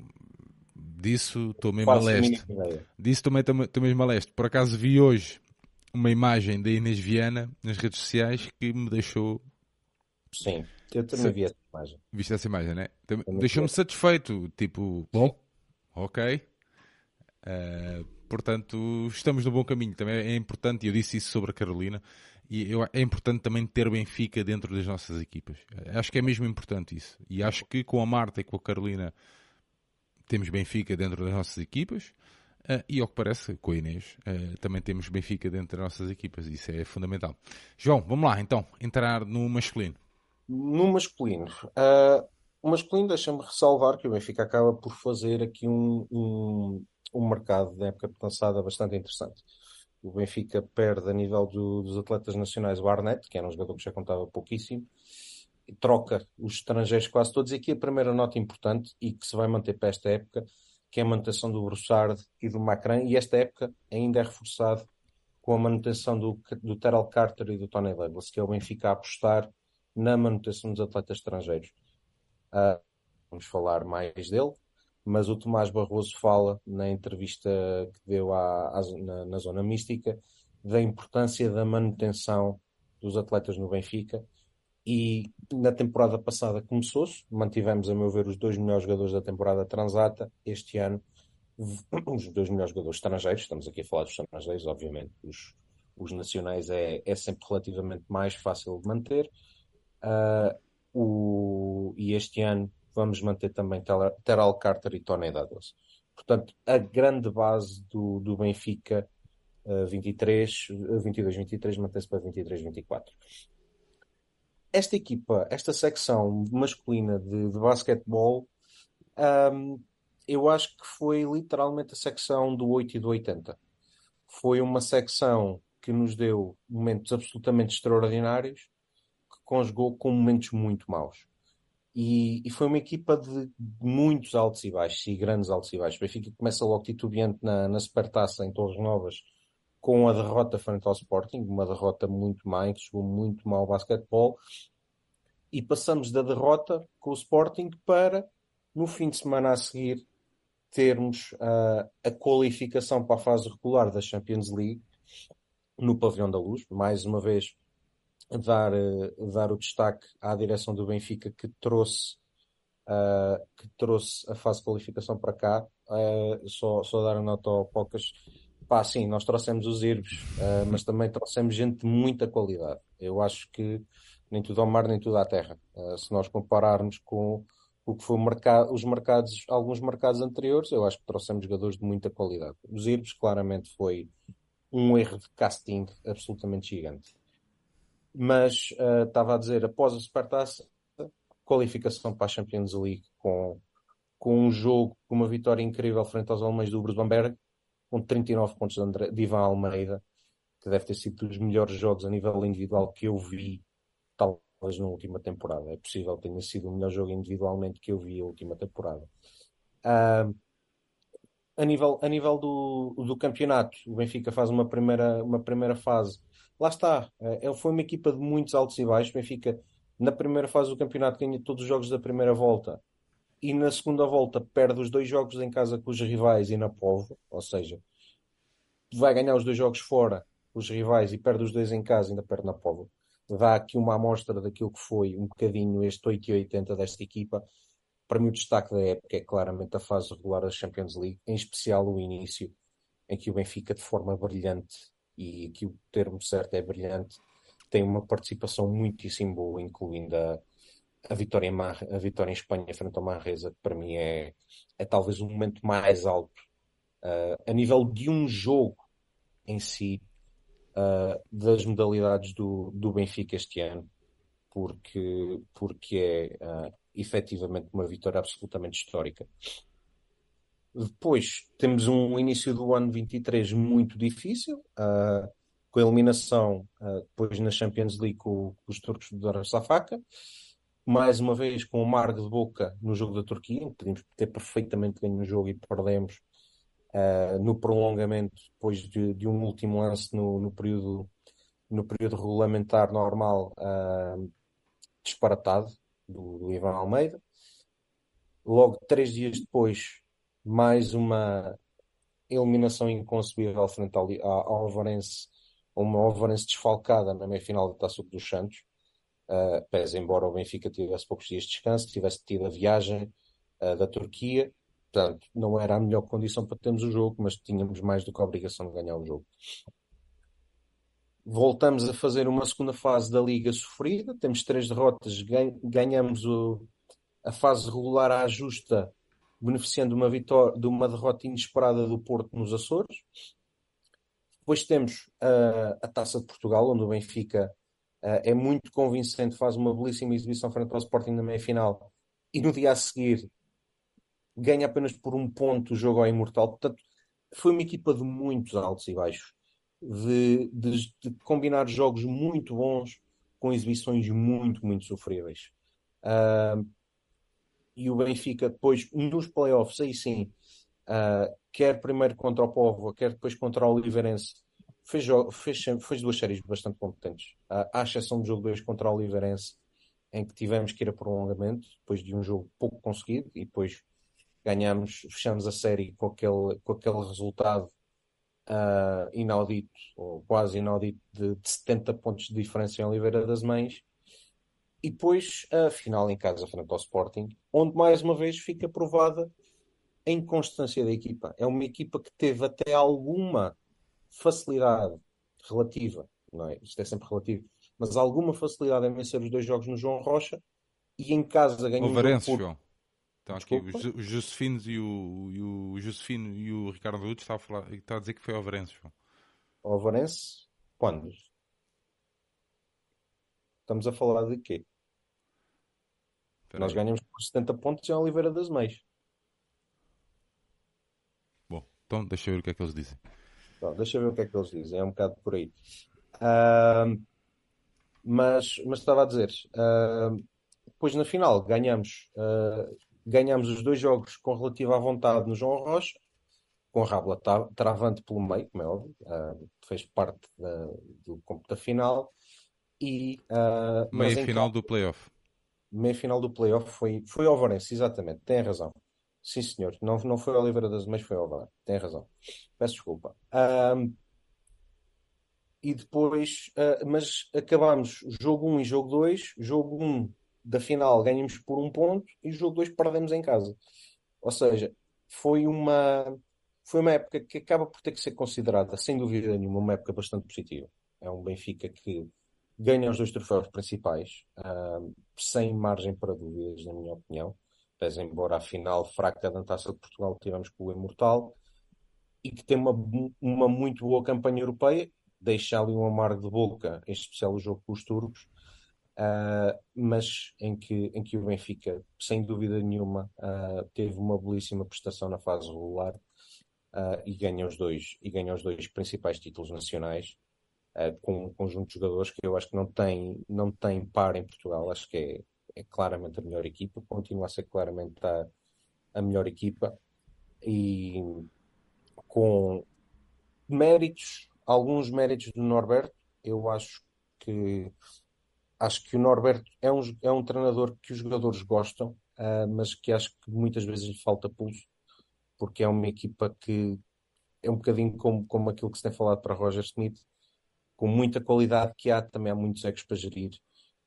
disso estou mesmo a leste. Disso também estou mesmo a leste. Por acaso vi hoje uma imagem da Inês Viana nas redes sociais que me deixou. Sim, eu também vi essa imagem. Viste essa imagem, né? Deixou-me satisfeito. Tipo, bom, ok. Uh, portanto, estamos no bom caminho. Também é importante, e eu disse isso sobre a Carolina, e eu, é importante também ter Benfica dentro das nossas equipas. Acho que é mesmo importante isso. E acho que com a Marta e com a Carolina temos Benfica dentro das nossas equipas. Uh, e ao que parece, com a Inês, uh, também temos Benfica dentro das nossas equipas, isso é fundamental. João, vamos lá então, entrar no masculino. No masculino. Uh, o masculino, deixa-me ressalvar que o Benfica acaba por fazer aqui um, um, um mercado de época passada bastante interessante. O Benfica perde a nível do, dos atletas nacionais o Arnett, que era um jogador que já contava pouquíssimo, troca os estrangeiros quase todos. E aqui a primeira nota importante, e que se vai manter para esta época, que é a manutenção do Broussard e do Macron, e esta época ainda é reforçado com a manutenção do, do Terrell Carter e do Tony Douglas, que é o Benfica a apostar na manutenção dos atletas estrangeiros. Uh, vamos falar mais dele, mas o Tomás Barroso fala na entrevista que deu à, à na, na, Zona Mística da importância da manutenção dos atletas no Benfica E na temporada passada começou-se, mantivemos, a meu ver, os dois melhores jogadores da temporada transata. Este ano, os dois melhores jogadores estrangeiros, estamos aqui a falar dos estrangeiros, obviamente, os, os nacionais é, é sempre relativamente mais fácil de manter. Uh, o, e este ano vamos manter também Teral Carter e Tony Douglas. Portanto, a grande base do, do Benfica uh, 23, 22-23 mantém-se para 23-24. Esta equipa, esta secção masculina de, de basquetebol, um, eu acho que foi literalmente a secção do 8 e do 80. Foi uma secção que nos deu momentos absolutamente extraordinários, conjugou com momentos muito maus. E, e, foi uma equipa de muitos altos e baixos, e grandes altos e baixos. O Benfica começa logo titubeante na, na Supertaça em Torres Novas, com a derrota frente ao Sporting, uma derrota muito má, em que jogou muito mal o basquetebol. E passamos da derrota com o Sporting para, no fim de semana a seguir, termos uh, a qualificação para a fase regular da Champions League no Pavilhão da Luz. Mais uma vez, dar, uh, dar o destaque à direção do Benfica que trouxe, uh, que trouxe a fase de qualificação para cá. Uh, só, só dar a nota ao Pocas. Pá, sim, nós trouxemos os Irbes, mas também trouxemos gente de muita qualidade. Eu acho que nem tudo ao mar, nem tudo à terra. se nós compararmos com o que foi mercado, os mercados, alguns mercados anteriores, eu acho que trouxemos jogadores de muita qualidade. Os Irbes claramente foi um erro de casting absolutamente gigante. Mas uh, estava a dizer, após a Supertaça, qualificação para a Champions League com, com um jogo, com uma vitória incrível frente aos alemães do Bamberg, com 39 pontos de, André, de Ivan Almeida, que deve ter sido dos melhores jogos a nível individual que eu vi, talvez na última temporada. É possível que tenha sido o melhor jogo individualmente que eu vi a última temporada. Uh, a nível, a nível do, do campeonato, o Benfica faz uma primeira, uma primeira fase. Lá está, é, foi uma equipa de muitos altos e baixos. Benfica, na primeira fase do campeonato, ganha todos os jogos da primeira volta e na segunda volta perde os dois jogos em casa com os rivais e na Povo, ou seja, vai ganhar os dois jogos fora os rivais e perde os dois em casa e ainda perde na Povo. Dá aqui uma amostra daquilo que foi um bocadinho este 8 e 80 desta equipa para mim o destaque da época é claramente a fase regular da Champions League, em especial o início, em que o Benfica de forma brilhante, e aqui o termo certo é brilhante, tem uma participação muitíssimo boa, incluindo a, a, vitória, em Mar, a vitória em Espanha frente ao Manresa, que para mim é, é talvez o momento mais alto uh, a nível de um jogo em si, uh, das modalidades do, do Benfica este ano, porque, porque é uh, efetivamente uma vitória absolutamente histórica. Depois temos um início do ano 23 muito difícil, uh, com a eliminação uh, depois na Champions League com, com os turcos do Darusafaka, mais uma vez com o amargo de boca no jogo da Turquia, podíamos ter perfeitamente ganho o jogo e perdemos uh, no prolongamento depois de, de, um último lance no, no, período, no período regulamentar normal disparatado do, do Ivan Almeida. Logo, três dias depois, mais uma eliminação inconcebível frente ao, ao Alvarense, uma Alvarense desfalcada na meia-final da Taça dos Santos. Uh, pese embora o Benfica tivesse poucos dias de descanso, tivesse tido a viagem uh, da Turquia, portanto, não era a melhor condição para termos o jogo, mas tínhamos mais do que a obrigação de ganhar o jogo. Voltamos a fazer uma segunda fase da Liga sofrida, temos três derrotas, ganhamos o, a fase regular à justa, beneficiando de uma, vitória, de uma derrota inesperada do Porto nos Açores. Depois temos uh, a Taça de Portugal, onde o Benfica uh, é muito convincente, faz uma belíssima exibição frente ao Sporting na meia-final e no dia a seguir ganha apenas por um ponto o jogo ao Imortal. Portanto, foi uma equipa de muitos altos e baixos de, de, de, combinar jogos muito bons com exibições muito, muito sofríveis. Uh, e o Benfica depois nos playoffs, aí sim, uh, quer primeiro contra o Povo, quer depois contra o Oliveirense, fez, fez, fez duas séries bastante competentes. Uh, à exceção do jogo 2 contra o Oliveirense, em que tivemos que ir a prolongamento, depois de um jogo pouco conseguido, e depois ganhamos, fechamos a série com aquele, com aquele resultado uh, inaudito, ou quase inaudito, de, de 70 pontos de diferença em Oliveira das Mães. E depois a final em casa frente ao Sporting, onde mais uma vez fica provada a inconstância da equipa. É uma equipa que teve até alguma facilidade relativa, não é? Isto é sempre relativo, mas alguma facilidade em vencer os dois jogos no João Rocha e em casa ganhou o Varense, João. Então aqui os Josefinos e o, e o Josefino e o Ricardo Lutz está a, falar, está a dizer que foi ao Varense, João. Ao Varense? Quando? Estamos a falar de quê? Pera Nós aí. ganhamos por 70 pontos em Oliveira das Meias. Bom, então deixa eu ver o que é que eles dizem. Então, deixa eu ver o que é que eles dizem. É um bocado por aí. Uh, mas, mas estava a dizer, uh, depois na final ganhamos, uh, ganhamos os dois jogos com relativa vontade no João Rocha, com a Rabla travante pelo meio, como é óbvio, fez parte da, do, da final. E, Meia final do playoff meia final do playoff foi, foi ao Varense, exatamente, tem razão. Sim, senhor. Não, não foi Oliveira das Meias, foi ao Varense. Tem razão. Peço desculpa. Um, e depois, uh, mas acabamos jogo 1 e jogo 2. Jogo 1 da final ganhamos por um ponto e jogo 2 perdemos em casa. Ou seja, foi uma, foi uma época que acaba por ter que ser considerada, sem dúvida nenhuma, uma época bastante positiva. É um Benfica que ganha os dois troféus principais, uh, sem margem para dúvidas, na minha opinião. Pese embora a final fraca da Taça de Portugal tivemos com o Imortal e que tem uma, uma muito boa campanha europeia, deixa ali um amargo de boca, em especial o jogo com os turcos, uh, mas em que, em que o Benfica, sem dúvida nenhuma, uh, teve uma belíssima prestação na fase regular e ganha os dois e ganha os dois principais títulos nacionais uh, com um conjunto de jogadores que eu acho que não tem, não tem par em Portugal. Acho que é, é claramente a melhor equipa, continua a ser claramente a, a melhor equipa e com méritos, alguns méritos do Norberto, eu acho que acho que o Norberto é um, é um treinador que os jogadores gostam, uh, mas que acho que muitas vezes lhe falta pulso, porque é uma equipa que é um bocadinho como, como aquilo que se tem falado para Roger Smith, com muita qualidade que há, também há muitos egos para gerir.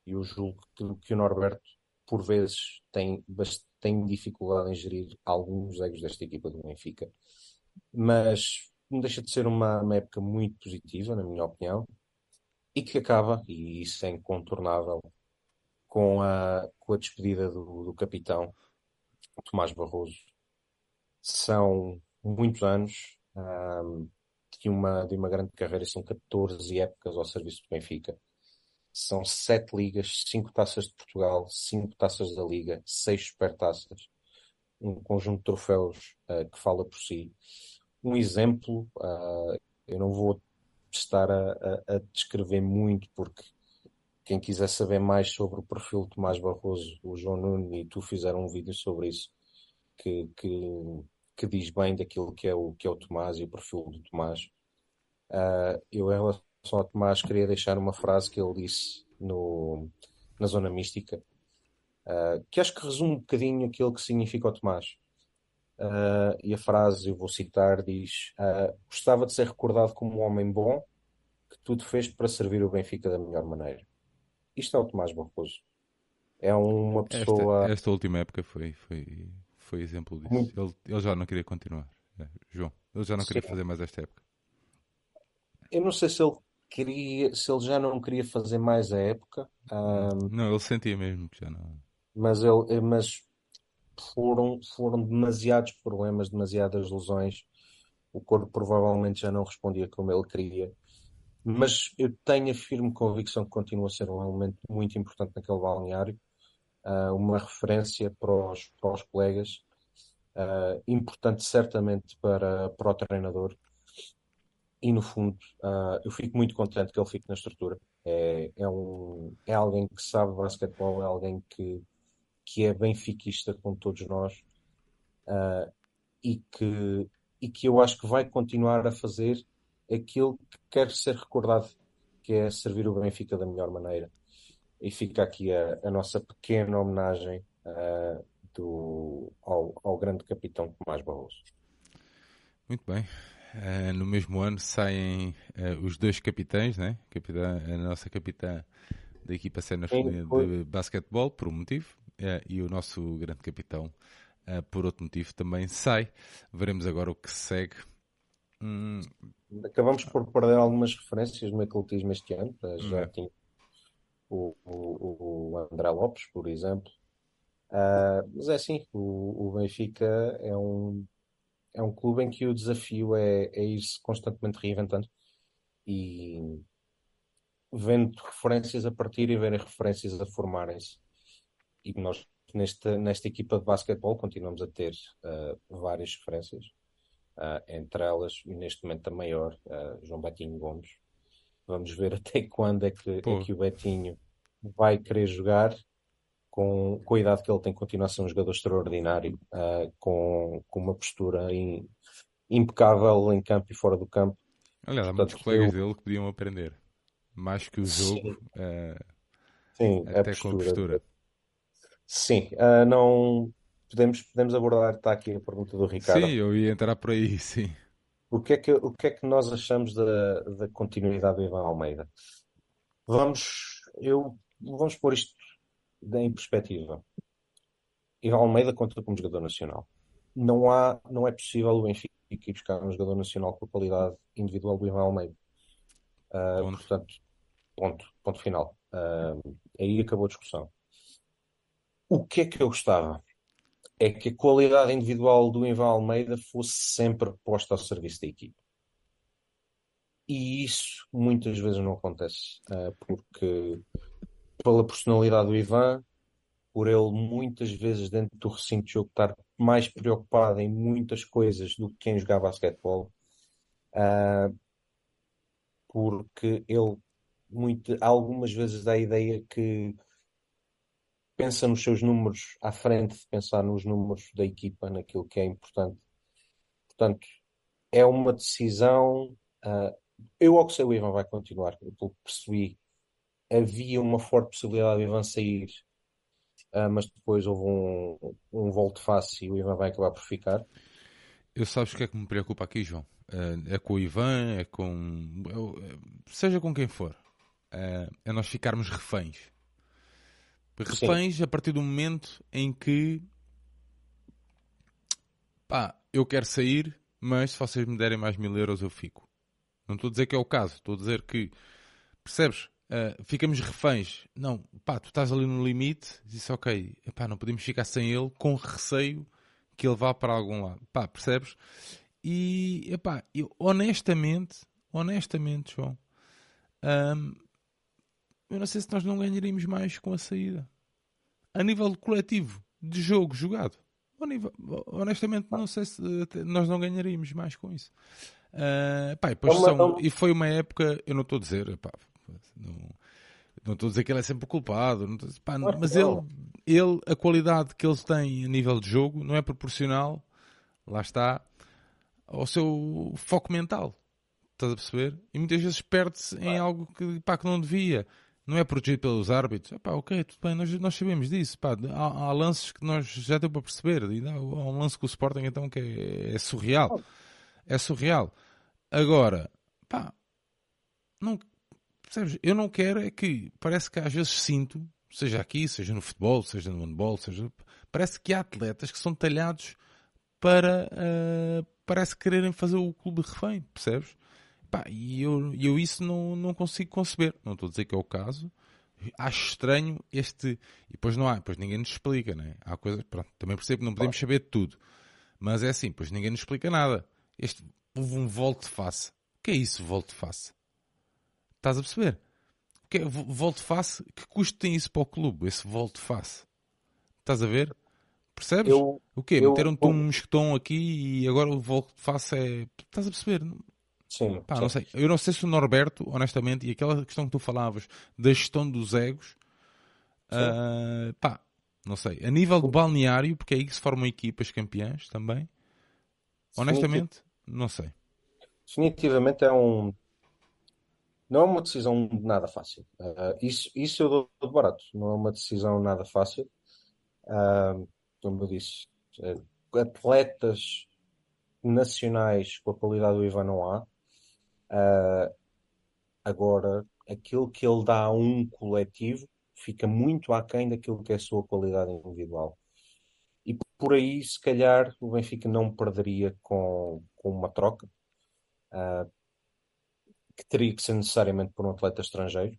E eu julgo que, que o Norberto, por vezes, tem, tem dificuldade em gerir alguns egos desta equipa do Benfica. Mas não deixa de ser uma, uma época muito positiva, na minha opinião, e que acaba, e isso é incontornável, com a, com a despedida do, do capitão Tomás Barroso. São muitos anos, de uma, de uma grande carreira, são 14 épocas ao serviço do Benfica. São sete ligas, cinco taças de Portugal, cinco taças da Liga, seis supertaças, um conjunto de troféus uh, que fala por si. Um exemplo, uh, eu não vou estar a, a, a, descrever muito, porque quem quiser saber mais sobre o perfil de Tomás Barroso, o João Nuno e tu fizeram um vídeo sobre isso, que, que que diz bem daquilo que é o, que é o Tomás e o perfil do Tomás. Uh, eu, em relação ao Tomás, queria deixar uma frase que ele disse no, na Zona Mística, uh, que acho que resume um bocadinho aquilo que significa o Tomás. Uh, e a frase, eu vou citar, diz: Gostava de ser recordado como um homem bom que tudo fez para servir o Benfica da melhor maneira. Isto é o Tomás Barroso. É uma pessoa. Esta, esta última época foi, foi foi exemplo disso. Ele, ele, já não queria continuar. É, João, ele já não queria Sim. fazer mais esta época. Eu não sei se ele queria, se ele já não queria fazer mais a época. Um... Não, ele sentia mesmo que já não. Mas, ele, mas foram, foram demasiados problemas, demasiadas lesões. O corpo provavelmente já não respondia como ele queria. Mas eu tenho a firme convicção que continua a ser um elemento muito importante naquele balneário uh, uma referência para os, para os colegas, uh, importante certamente para, para o treinador. E no fundo, uh, eu fico muito contente que ele fique na estrutura. É, é, um, é alguém que sabe basquetebol, é alguém que, que é benfiquista como todos nós e, que, e que eu acho que vai continuar a fazer aquilo que quer ser recordado, que é servir o Benfica da melhor maneira e fica aqui a, a nossa pequena homenagem uh, do, ao, ao, grande capitão Tomás Barroso. Muito bem. Uh, no mesmo ano saem uh, os dois capitães, né? Capitã, a nossa capitã da equipa feminina de basquetebol, por um motivo, uh, e o nosso grande capitão, por outro motivo, também sai. Veremos agora o que segue. Hum... Acabamos por perder algumas referências no atletismo este ano. Já hum. tinha o, o, o André Lopes, por exemplo. Uh, mas é assim, o, o, Benfica é um, é um clube em que o desafio é, é ir-se constantemente reinventando e vendo referências a partir e verem referências a formarem-se. E nós, nesta, nesta equipa de basquetebol, continuamos a ter uh, várias referências, uh, entre elas, neste momento a maior, João Betinho Gomes. Vamos ver até quando é que, é que o Betinho vai querer jogar com, com a idade que ele tem, continua a ser um jogador extraordinário, uh, com, com uma postura in, impecável em campo e fora do campo. Aliás, há muitos colegas eu... dele que podiam aprender. Mais que o jogo, Sim, uh, Sim até a com a postura. Sim, uh, não podemos, podemos abordar, está aqui a pergunta do Ricardo. Sim, eu ia entrar por aí, sim. O que é que, o que, é que nós achamos da, da continuidade do Ivan Almeida? Vamos, eu, vamos pôr isto em perspectiva. Ivan Almeida conta como jogador nacional. Não, há, não é possível o Benfica ir buscar um jogador nacional com a qualidade individual do Ivan Almeida. Uh, portanto, ponto, ponto final. Uh, aí acabou a discussão. O que é que eu gostava? É que a qualidade individual do Ivan Almeida fosse sempre posta ao serviço da equipe. E isso muitas vezes não acontece, uh, porque pela personalidade do Ivan, por ele muitas vezes dentro do recinto de jogo estar mais preocupado em muitas coisas do que quem jogava basquetebol, uh, porque ele muito, algumas vezes dá a ideia que pensa nos seus números à frente de pensar nos números da equipa, naquilo que é importante. Portanto, é uma decisão. Uh, eu, ao que sei, o Ivan vai continuar, pelo que percebi, havia uma forte possibilidade de Ivan sair, uh, mas depois houve um, um volte-face e o Ivan vai acabar por ficar. Eu sabes o que é que me preocupa aqui, João? Uh, é com o Ivan, é com. seja com quem for. Uh, é nós ficarmos reféns. Reféns Sim. a partir do momento em que. pá, eu quero sair, mas se vocês me derem mais mil euros eu fico. Não estou a dizer que é o caso, estou a dizer que. percebes? Uh, ficamos reféns. Não, pá, tu estás ali no limite, disse ok, epá, não podemos ficar sem ele com receio que ele vá para algum lado. Pá, percebes? E, epá, eu honestamente, honestamente, João, um, eu não sei se nós não ganharíamos mais com a saída. A nível coletivo, de jogo jogado. Nível, honestamente, não sei se nós não ganharíamos mais com isso. Uh, pá, e, são, e foi uma época, eu não estou a dizer, pá, não, não estou a dizer que ele é sempre o culpado, pá, mas ele, ele, a qualidade que ele tem a nível de jogo não é proporcional, lá está, ao seu foco mental. Estás a perceber? E muitas vezes perde-se em algo que, pá, que não devia. Não é protegido pelos árbitros. Epá, ok, tudo bem, nós, nós sabemos disso. Pá, há, há, lances que nós já deu para perceber. E há um lance com o Sporting então que é, é surreal. É surreal. Agora, pá, não, Percebes? Eu não quero é que, parece que às vezes sinto, seja aqui, seja no futebol, seja no handball, seja, parece que há atletas que são talhados para, uh, parece quererem fazer o clube refém, percebes? Pá, e eu, eu isso não, não consigo conceber. Não estou a dizer que é o caso. Acho estranho este. E depois não há, depois ninguém nos explica, né? Há coisas. Pronto, também percebo que não podemos saber de tudo. Mas é assim, pois ninguém nos explica nada. Este, houve um volte-face. O que é isso, volte-face? Estás a perceber? Que é, volte-face, que custo tem isso para o clube, esse volte-face? Estás a ver? Percebes? Eu, o quê? Meteram-te um mosquetão aqui e agora o volte-face é. Estás a perceber? Sim, pá, sim. Não sei. Eu não sei se o Norberto, honestamente, e aquela questão que tu falavas da gestão dos egos, uh, pá, não sei. A nível de balneário, porque é aí que se formam equipas campeãs também, honestamente, não sei. Definitivamente é um não é uma decisão nada fácil. Uh, isso, isso eu dou de barato. Não é uma decisão nada fácil. Uh, como eu disse, uh, atletas nacionais com a qualidade do Ivan não há. agora, aquilo que ele dá a um coletivo fica muito aquém daquilo que é a sua qualidade individual. E por aí, se calhar, o Benfica não perderia com, com uma troca, uh, que teria que ser necessariamente por um atleta estrangeiro.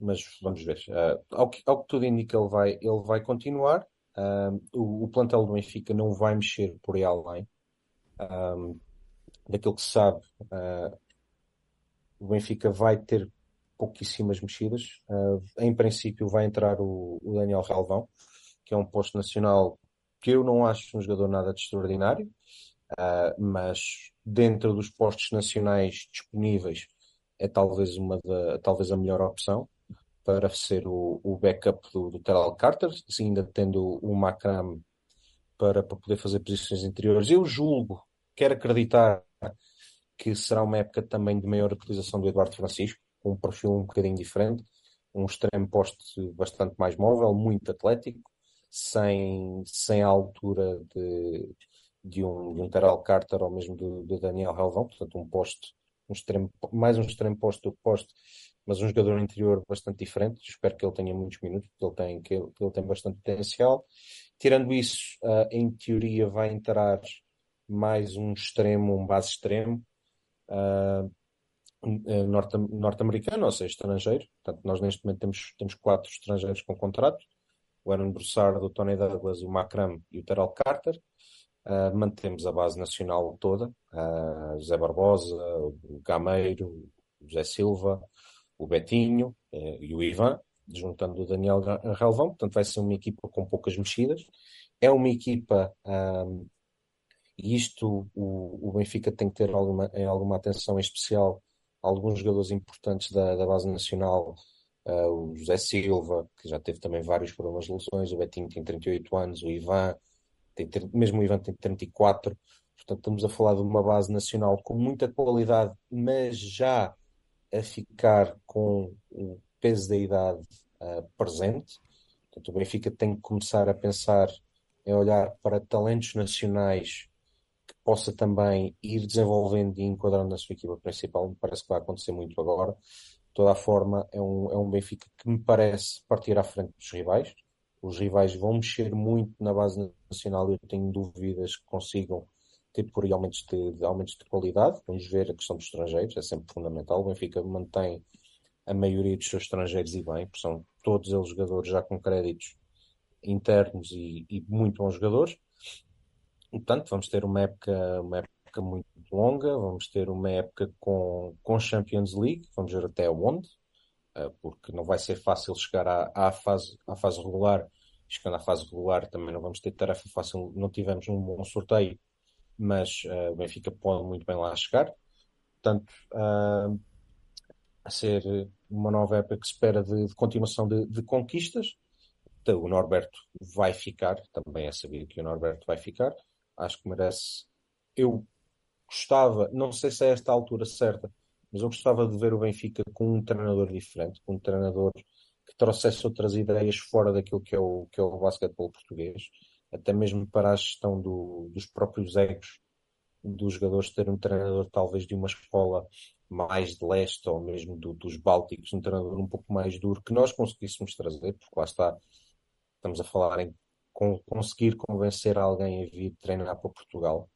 Mas vamos ver. Uh, ao, que, ao que tudo indica, ele vai, ele vai continuar. Uh, o, o, plantel do Benfica não vai mexer por aí além. daquilo que se sabe, o Benfica vai ter pouquíssimas mexidas. em princípio, vai entrar o, o Daniel Relvão que é um posto nacional que eu não acho um jogador nada de extraordinário, uh, mas dentro dos postos nacionais disponíveis é talvez, uma da, talvez a melhor opção para ser o, o backup do, do Terrell Carter, ainda tendo o Macram para, para poder fazer posições interiores. Eu julgo, quero acreditar que será uma época também de maior utilização do Eduardo Francisco, com um perfil um bocadinho diferente, um extremo poste bastante mais móvel, muito atlético, sem, sem a altura de, de, um, de um Terrell Carter ou mesmo do, do Daniel Helvão, portanto um poste, um extremo, mais um extremo poste do que mas um jogador interior bastante diferente. Espero que ele tenha muitos minutos, porque ele tem, que ele, que ele tem bastante potencial. Tirando isso, uh, em teoria vai entrar mais um extremo, um base extremo, uh, norte-americano, ou seja, estrangeiro. Portanto, nós neste momento temos, temos quatro estrangeiros com contrato o Aaron Broussard, o Tony Douglas, o Macram e o Terrell Carter. Uh, mantemos a base nacional toda, uh, José Barbosa, o Gameiro, o José Silva, o Betinho uh, e o Ivan, juntando o Daniel Relvão, portanto vai ser uma equipa com poucas mexidas. É uma equipa, e isto o, o, Benfica tem que ter alguma, alguma atenção em especial, alguns jogadores importantes da, da base nacional. Uh, o José Silva, que já teve também vários problemas de lesões, o Betinho tem 38 anos, o Ivan, tem, mesmo o Ivan tem 34, portanto estamos a falar de uma base nacional com muita qualidade, mas já a ficar com o peso da idade uh, presente. Portanto, o Benfica tem que começar a pensar em olhar para talentos nacionais que possa também ir desenvolvendo e enquadrando na sua equipa principal. Me parece que vai acontecer muito agora toda a forma, é um, é um Benfica que me parece partir à frente dos rivais. Os rivais vão mexer muito na base nacional eu tenho dúvidas que consigam ter por aí aumentos de, de, aumentos de qualidade. Vamos ver a questão dos estrangeiros, é sempre fundamental. O Benfica mantém a maioria dos seus estrangeiros e bem, porque são todos eles jogadores já com créditos internos e, e muito bons jogadores. Portanto, vamos ter uma época, uma época muito longa, vamos ter uma época com, com Champions League, vamos ver até onde, porque não vai ser fácil chegar à, à, fase, à fase regular. Chegando à fase regular também não vamos ter tarefa fácil, não tivemos um bom sorteio, mas uh, o Benfica pode muito bem lá chegar. Portanto, uh, a ser uma nova época que espera de, de continuação de, de conquistas. Então, o Norberto vai ficar, também é sabido que o Norberto vai ficar. Acho que merece. Eu gostava, não sei se é esta altura certa, mas eu gostava de ver o Benfica com um treinador diferente, com um treinador que trouxesse outras ideias fora daquilo que é o, que é o basquetebol português, até mesmo para a gestão do, dos próprios egos dos jogadores, ter um treinador talvez de uma escola mais de leste ou mesmo do, dos Bálticos, um treinador um pouco mais duro, que nós conseguíssemos trazer, porque lá está, estamos a falar em conseguir convencer alguém a vir treinar para Portugal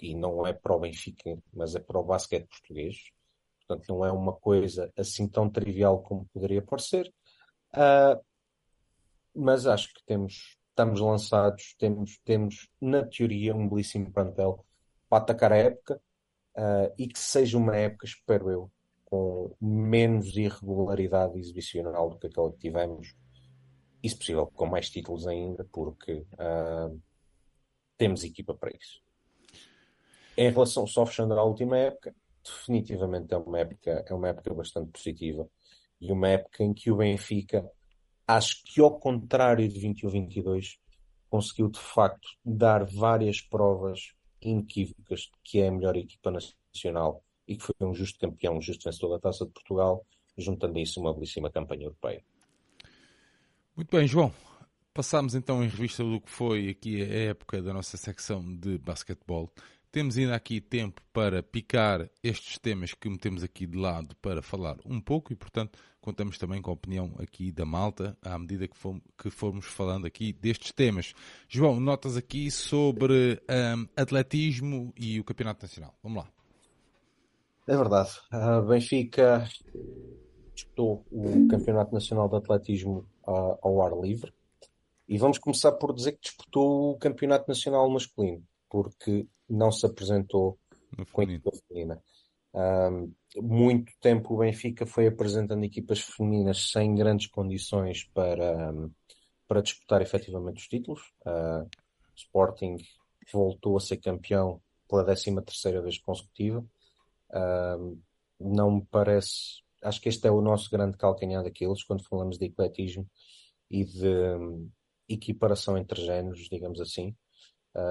e não é para o Benfica, mas é para o basquete português. Portanto, não é uma coisa assim tão trivial como poderia parecer. Uh, mas acho que temos, estamos lançados, temos, temos na teoria um belíssimo plantel para atacar a época uh, e que seja uma época, espero eu, com menos irregularidade exibicional do que aquela que tivemos e, se possível, com mais títulos ainda, porque uh, temos equipa para isso. Em relação só fechando a última época, definitivamente é uma época, é uma época bastante positiva e uma época em que o Benfica, acho que ao contrário de 21-22, conseguiu de facto dar várias provas inequívocas de que é a melhor equipa nacional e que foi um justo campeão, um justo vencedor da Taça de Portugal, juntando a isso uma belíssima campanha europeia. Muito bem, João. Passámos então em revista do que foi aqui a época da nossa secção de basquetebol. Temos ainda aqui tempo para picar estes temas que metemos aqui de lado para falar um pouco e, portanto, contamos também com a opinião aqui da malta à medida que, fomos, que formos falando aqui destes temas. João, notas aqui sobre um, atletismo e o Campeonato Nacional. Vamos lá. É verdade. A Benfica disputou o Campeonato Nacional de Atletismo ao ar livre. E vamos começar por dizer que disputou o Campeonato Nacional masculino, porque não se apresentou com a equipa feminina. Um, muito tempo o Benfica foi apresentando equipas femininas sem grandes condições para, para disputar efetivamente os títulos. Uh, Sporting voltou a ser campeão pela 13 terceira vez consecutiva. Uh, não me parece. Acho que este é o nosso grande calcanhar daqueles quando falamos de ecletismo e de um, equiparação entre géneros, digamos assim,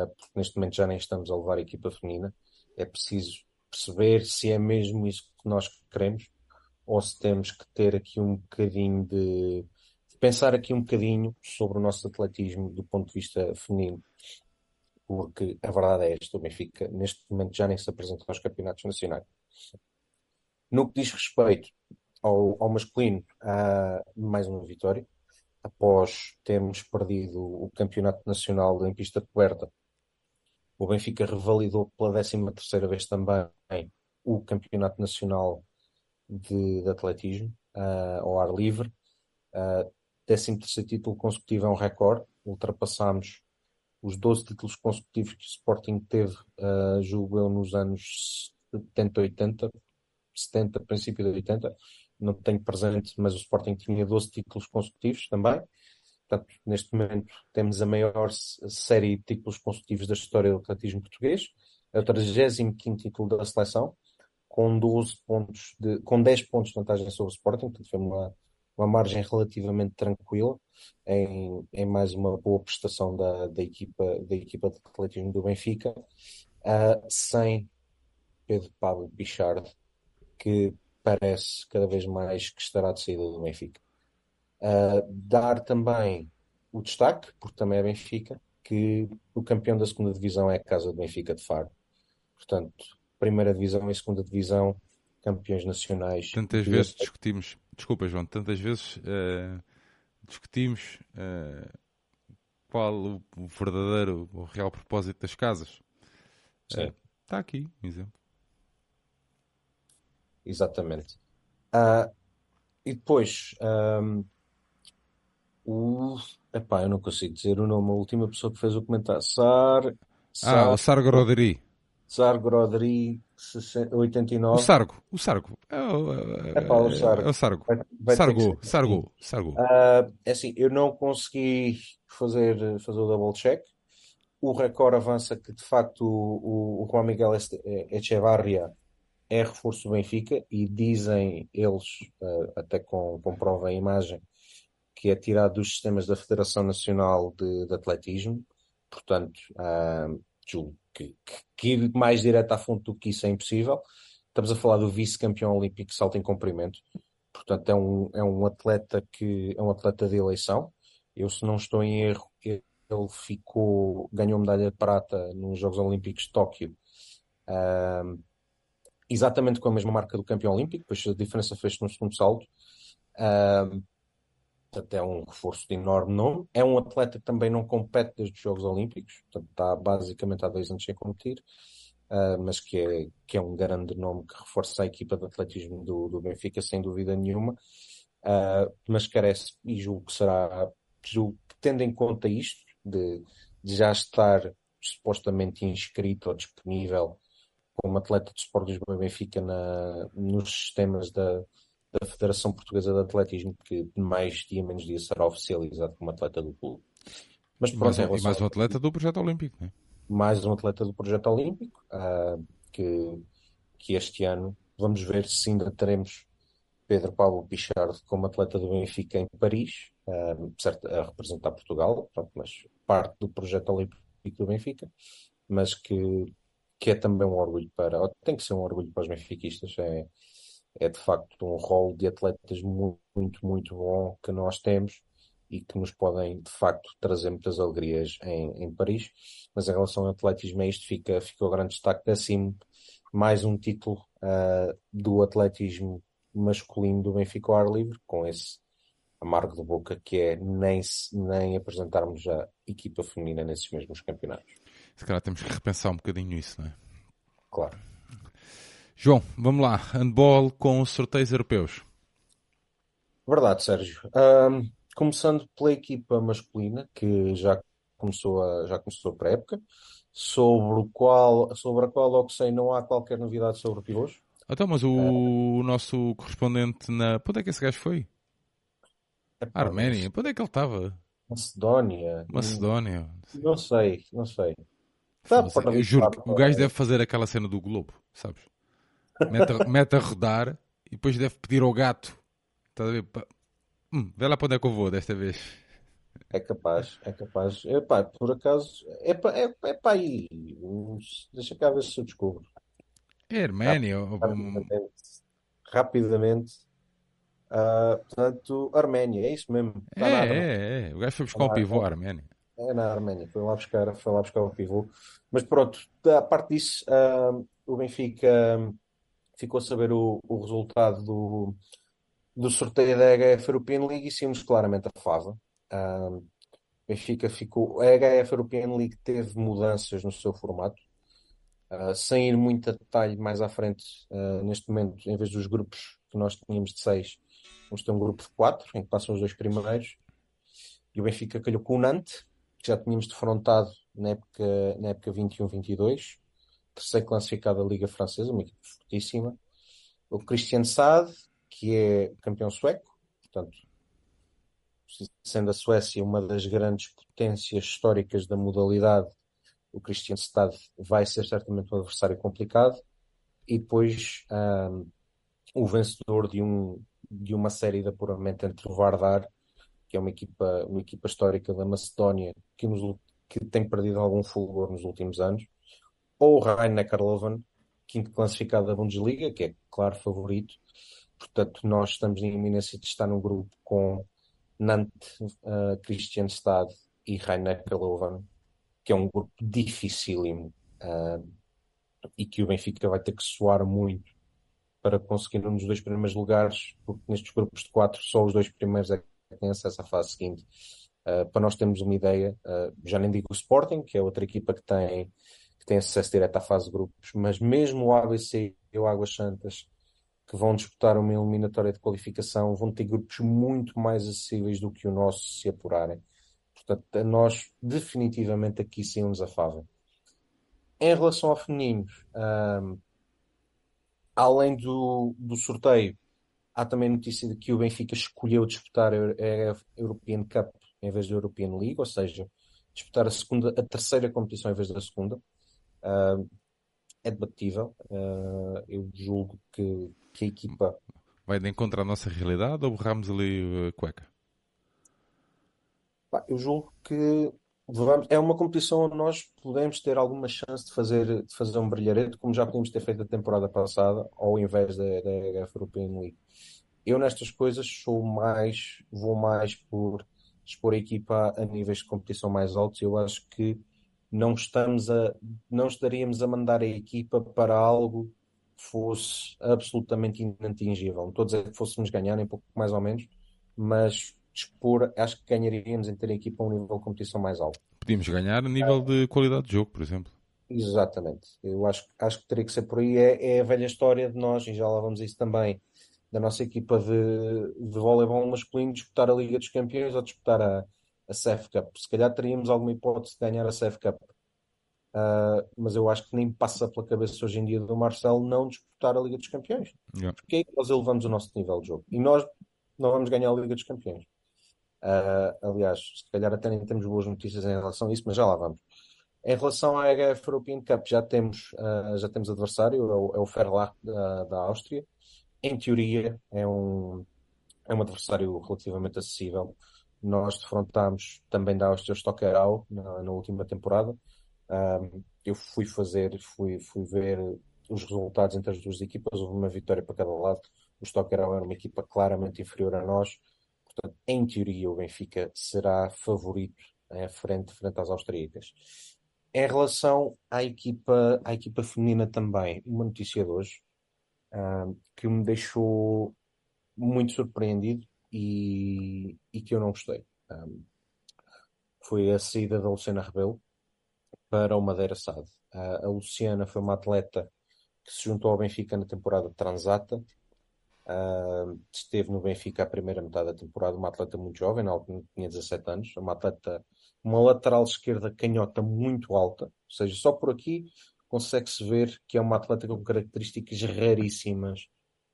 porque neste momento já nem estamos a levar a equipa feminina. É preciso perceber se é mesmo isso que nós queremos ou se temos que ter aqui um bocadinho de, de pensar aqui um bocadinho sobre o nosso atletismo do ponto de vista feminino porque a verdade é esta, o Benfica neste momento já nem se apresenta aos campeonatos nacionais. No que diz respeito ao, ao masculino, há mais uma vitória, após termos perdido o campeonato nacional em pista coberta. O Benfica revalidou pela 13 terceira vez também o campeonato nacional de, de atletismo uh, ao ar livre. Uh, 13 terceiro título consecutivo é um recorde. Ultrapassámos os 12 títulos consecutivos que o Sporting teve, uh, julgo eu, nos anos 70, 80, 70, princípio de 80. Não tenho presente, mas o Sporting tinha 12 títulos consecutivos também. Portanto, neste momento temos a maior série de títulos consecutivos da história do atletismo português. É o 35 título da seleção, com 12 pontos de, com 10 pontos de vantagem sobre o Sporting, portanto foi uma, uma margem relativamente tranquila em, em mais uma boa prestação da, da, equipa, da equipa de atletismo do Benfica, uh, sem Pedro Pablo Pichard, que parece cada vez mais que estará de saída do Benfica. Uh, dar também o destaque, porque também é Benfica, que o campeão da segunda divisão é a Casa do Benfica de Faro. Portanto, primeira divisão e segunda divisão, campeões nacionais. Tantas vezes discutimos, desculpa João, tantas vezes uh, discutimos uh, qual o, verdadeiro, o real propósito das casas. Está aqui, um exemplo. Exatamente. e depois, um, o. Epá, eu não consigo dizer o nome, a última pessoa que fez o comentário. Sar. Sar... Ah, o Sargo Rodri. Sargo Rodri, 89. O Sargo, o Sargo. É o, é, Epá, o Sargo. É o Sargo. Vai, vai Sargo, Sargo, Sargo. Uh, é assim, eu não consegui fazer, fazer o double check. O recorde avança que de facto o, o Juan Miguel Echevarria é reforço do Benfica e dizem eles, uh, até com, prova em imagem, que é tirado dos sistemas da Federação Nacional de, de Atletismo, portanto, uh, julgo que, que, ir mais direto à fonte do que isso é impossível. Estamos a falar do vice-campeão olímpico salto em comprimento, portanto, é um, é um atleta que é um atleta de eleição. Eu, se não estou em erro, ele ficou, ganhou medalha de prata nos Jogos Olímpicos de Tóquio. Uh, exatamente com a mesma marca do campeão olímpico, depois a diferença fez-se no segundo salto. Uh, portanto é um reforço de enorme nome. É um atleta que também não compete desde os Jogos Olímpicos, portanto está basicamente há dois anos sem competir, uh, mas que é, que é um grande nome que reforça a equipa de atletismo do, do Benfica, sem dúvida nenhuma, uh, mas carece, e julgo que será, julgo que tendo em conta isto, de, de já estar supostamente inscrito ou disponível como atleta de Sport Lisboa e Benfica na, nos sistemas da, da Federação Portuguesa de Atletismo, que mais dia menos dia será oficializado como atleta do clube. Mas pronto, mais, mais um atleta do projeto olímpico, não é? Mais um atleta do projeto olímpico, uh, que, que este ano vamos ver se ainda teremos Pedro Paulo Pichard como atleta do Benfica em Paris, uh, certo, a representar Portugal, pronto, mas parte do projeto olímpico do Benfica, mas que, que é também um orgulho para, tem que ser um orgulho para os benfiquistas, é, é de facto um rol de atletas muito, muito bom que nós temos e que nos podem, de facto, trazer muitas alegrias em, em Paris. Mas em relação ao atletismo, é isto fica, fica o grande destaque. Assim, mais um título uh, do atletismo masculino do Benfica ao ar livre, com esse amargo de boca que é nem, nem apresentarmos a equipa feminina nesses mesmos campeonatos. Se calhar temos que repensar um bocadinho isso, não é? Claro. João, vamos lá. Handball com sorteios europeus. Verdade, Sérgio. Um, começando pela equipa masculina, que já começou a, já começou a pré-época, sobre, o qual, sobre a qual, logo sei, não há qualquer novidade sobre pivôs. Então, mas o, o nosso correspondente na. Onde é que esse gajo foi? Epá, Arménia? Onde é que ele estava? Macedónia. Macedónia. Não sei, não sei. Tá para Eu juro, para- o gajo deve fazer aquela cena do Globo, sabes? Mete a, mete a rodar e depois deve pedir ao gato. Estás a ver? Hum, vê lá para onde é que eu vou desta vez. É capaz, é capaz. Epá, por acaso, é para é, é aí. Deixa cá ver se eu descubro. É Arménia. ou- ou- Rapidamente. Rapidamente. Ah, portanto, Arménia, é isso mesmo. É, é, é. O gajo foi buscar um pivô à Arménia. É na Arménia, foi lá buscar, foi lá buscar o pivô. Mas pronto, da parte disso, ah, o Benfica ficou a saber o, o resultado do, do sorteio da HF European League e saímos claramente a fava. O Benfica ficou. A HF European League teve mudanças no seu formato. Uh, sem ir muito a detalhe mais à frente, uh, neste momento, em vez dos grupos que nós tínhamos de seis, vamos ter um grupo de quatro, em que passam os dois primeiros. E o Benfica calhou com o Nantes, que já tínhamos defrontado na época, na época 21-22, terceiro classificado da Liga Francesa, uma equipe fortíssima. O Christian Sade, que é campeão sueco, portanto, sendo a Suécia uma das grandes potências históricas da modalidade, o Christian Stade vai ser certamente um adversário complicado. E depois um, o vencedor de, um, de uma série de apuramento entre o Vardar, que é uma equipa, uma equipa histórica da Macedónia, que, nos, que tem perdido algum fulgor nos últimos anos, ou o Leuven, quinto classificado da Bundesliga, que é claro favorito. Portanto, nós estamos em iminência de estar num grupo com Nantes, uh, Christian Stade e Rhein-Neckar Leuven, que é um grupo dificílimo uh, e que o Benfica vai ter que suar muito para conseguir um dos dois primeiros lugares, porque nestes grupos de quatro só os dois primeiros é têm acesso à fase seguinte. Uh, para nós termos uma ideia, uh, já nem digo o Sporting, que é outra equipa que tem, que tem acesso direto à fase de grupos, mas mesmo o ABC e o Águas Santas, que vão disputar uma eliminatória de qualificação, vão ter grupos muito mais acessíveis do que o nosso se apurarem. Portanto, nós definitivamente aqui saímos a fava. Em relação ao feminino, um, além do, do sorteio, há também notícia de que o Benfica escolheu disputar a European Cup em vez da European League, ou seja, disputar a, segunda, a terceira competição em vez da segunda. Uh, é debatível. Uh, eu julgo que, que a equipa. Vai de encontro à nossa realidade ou borramos ali a cueca? Eu julgo que vamos, é uma competição onde nós podemos ter alguma chance de fazer, de fazer um brilharete, como já podíamos ter feito a temporada passada, ao invés da, da HF European League. Eu nestas coisas sou mais, vou mais por expor a equipa a níveis de competição mais altos. Eu acho que não estamos a, não estaríamos a mandar a equipa para algo que fosse absolutamente inatingível. Não estou a dizer que fôssemos ganhar, nem pouco mais ou menos, mas expor, acho que ganharíamos em ter a equipa a um nível de competição mais alto. Podíamos ganhar a nível de qualidade de jogo, por exemplo. Exatamente. Eu acho, acho que teria que ser por aí. É, é a velha história de nós, e já lá vamos a isso também, da nossa equipa de, de voleibol masculino disputar a Liga dos Campeões ou disputar a, a CEF Cup. Se calhar teríamos alguma hipótese de ganhar a CEF Cup. Uh, mas eu acho que nem passa pela cabeça hoje em dia do Marcelo não disputar a Liga dos Campeões. Yeah. Porque aí nós elevamos o nosso nível de jogo. E nós não vamos ganhar a Liga dos Campeões. Uh, aliás, se calhar até nem temos boas notícias em relação a isso, mas já lá vamos. Em relação à HF European Cup, já temos, uh, já temos adversário, é o, é o Ferlach da, da Áustria. Em teoria, é um, é um adversário relativamente acessível. Nós defrontámos também da Áustria o Stockerau na, na última temporada. Um, eu fui fazer, fui, fui ver os resultados entre as duas equipas, houve uma vitória para cada lado. O Stockerau era uma equipa claramente inferior a nós, Portanto, em teoria, o Benfica será favorito em frente, frente às austríacas. Em relação à equipa, à equipa feminina também, uma notícia de hoje uh, que me deixou muito surpreendido e, e que eu não gostei. Um, foi a saída da Luciana Rebelo para o Madeira SAD. Uh, a Luciana foi uma atleta que se juntou ao Benfica na temporada transata. Uh, esteve no Benfica a primeira metade da temporada, uma atleta muito jovem, na altura tinha 17 anos, uma atleta, uma lateral esquerda canhota muito alta, ou seja, só por aqui consegue-se ver que é uma atleta com características raríssimas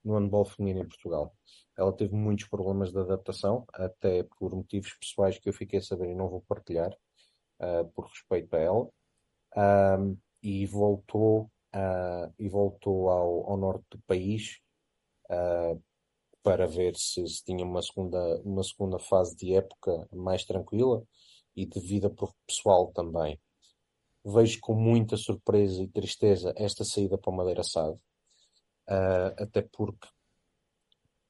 no handball feminino em Portugal. Ela teve muitos problemas de adaptação, até por motivos pessoais que eu fiquei a saber e não vou partilhar, uh, por respeito a ela, um, e voltou, uh, e voltou ao, ao norte do país uh, para ver se, se, tinha uma segunda, uma segunda fase de época mais tranquila e de vida pessoal também. Vejo com muita surpresa e tristeza esta saída para o Madeira Sade, até porque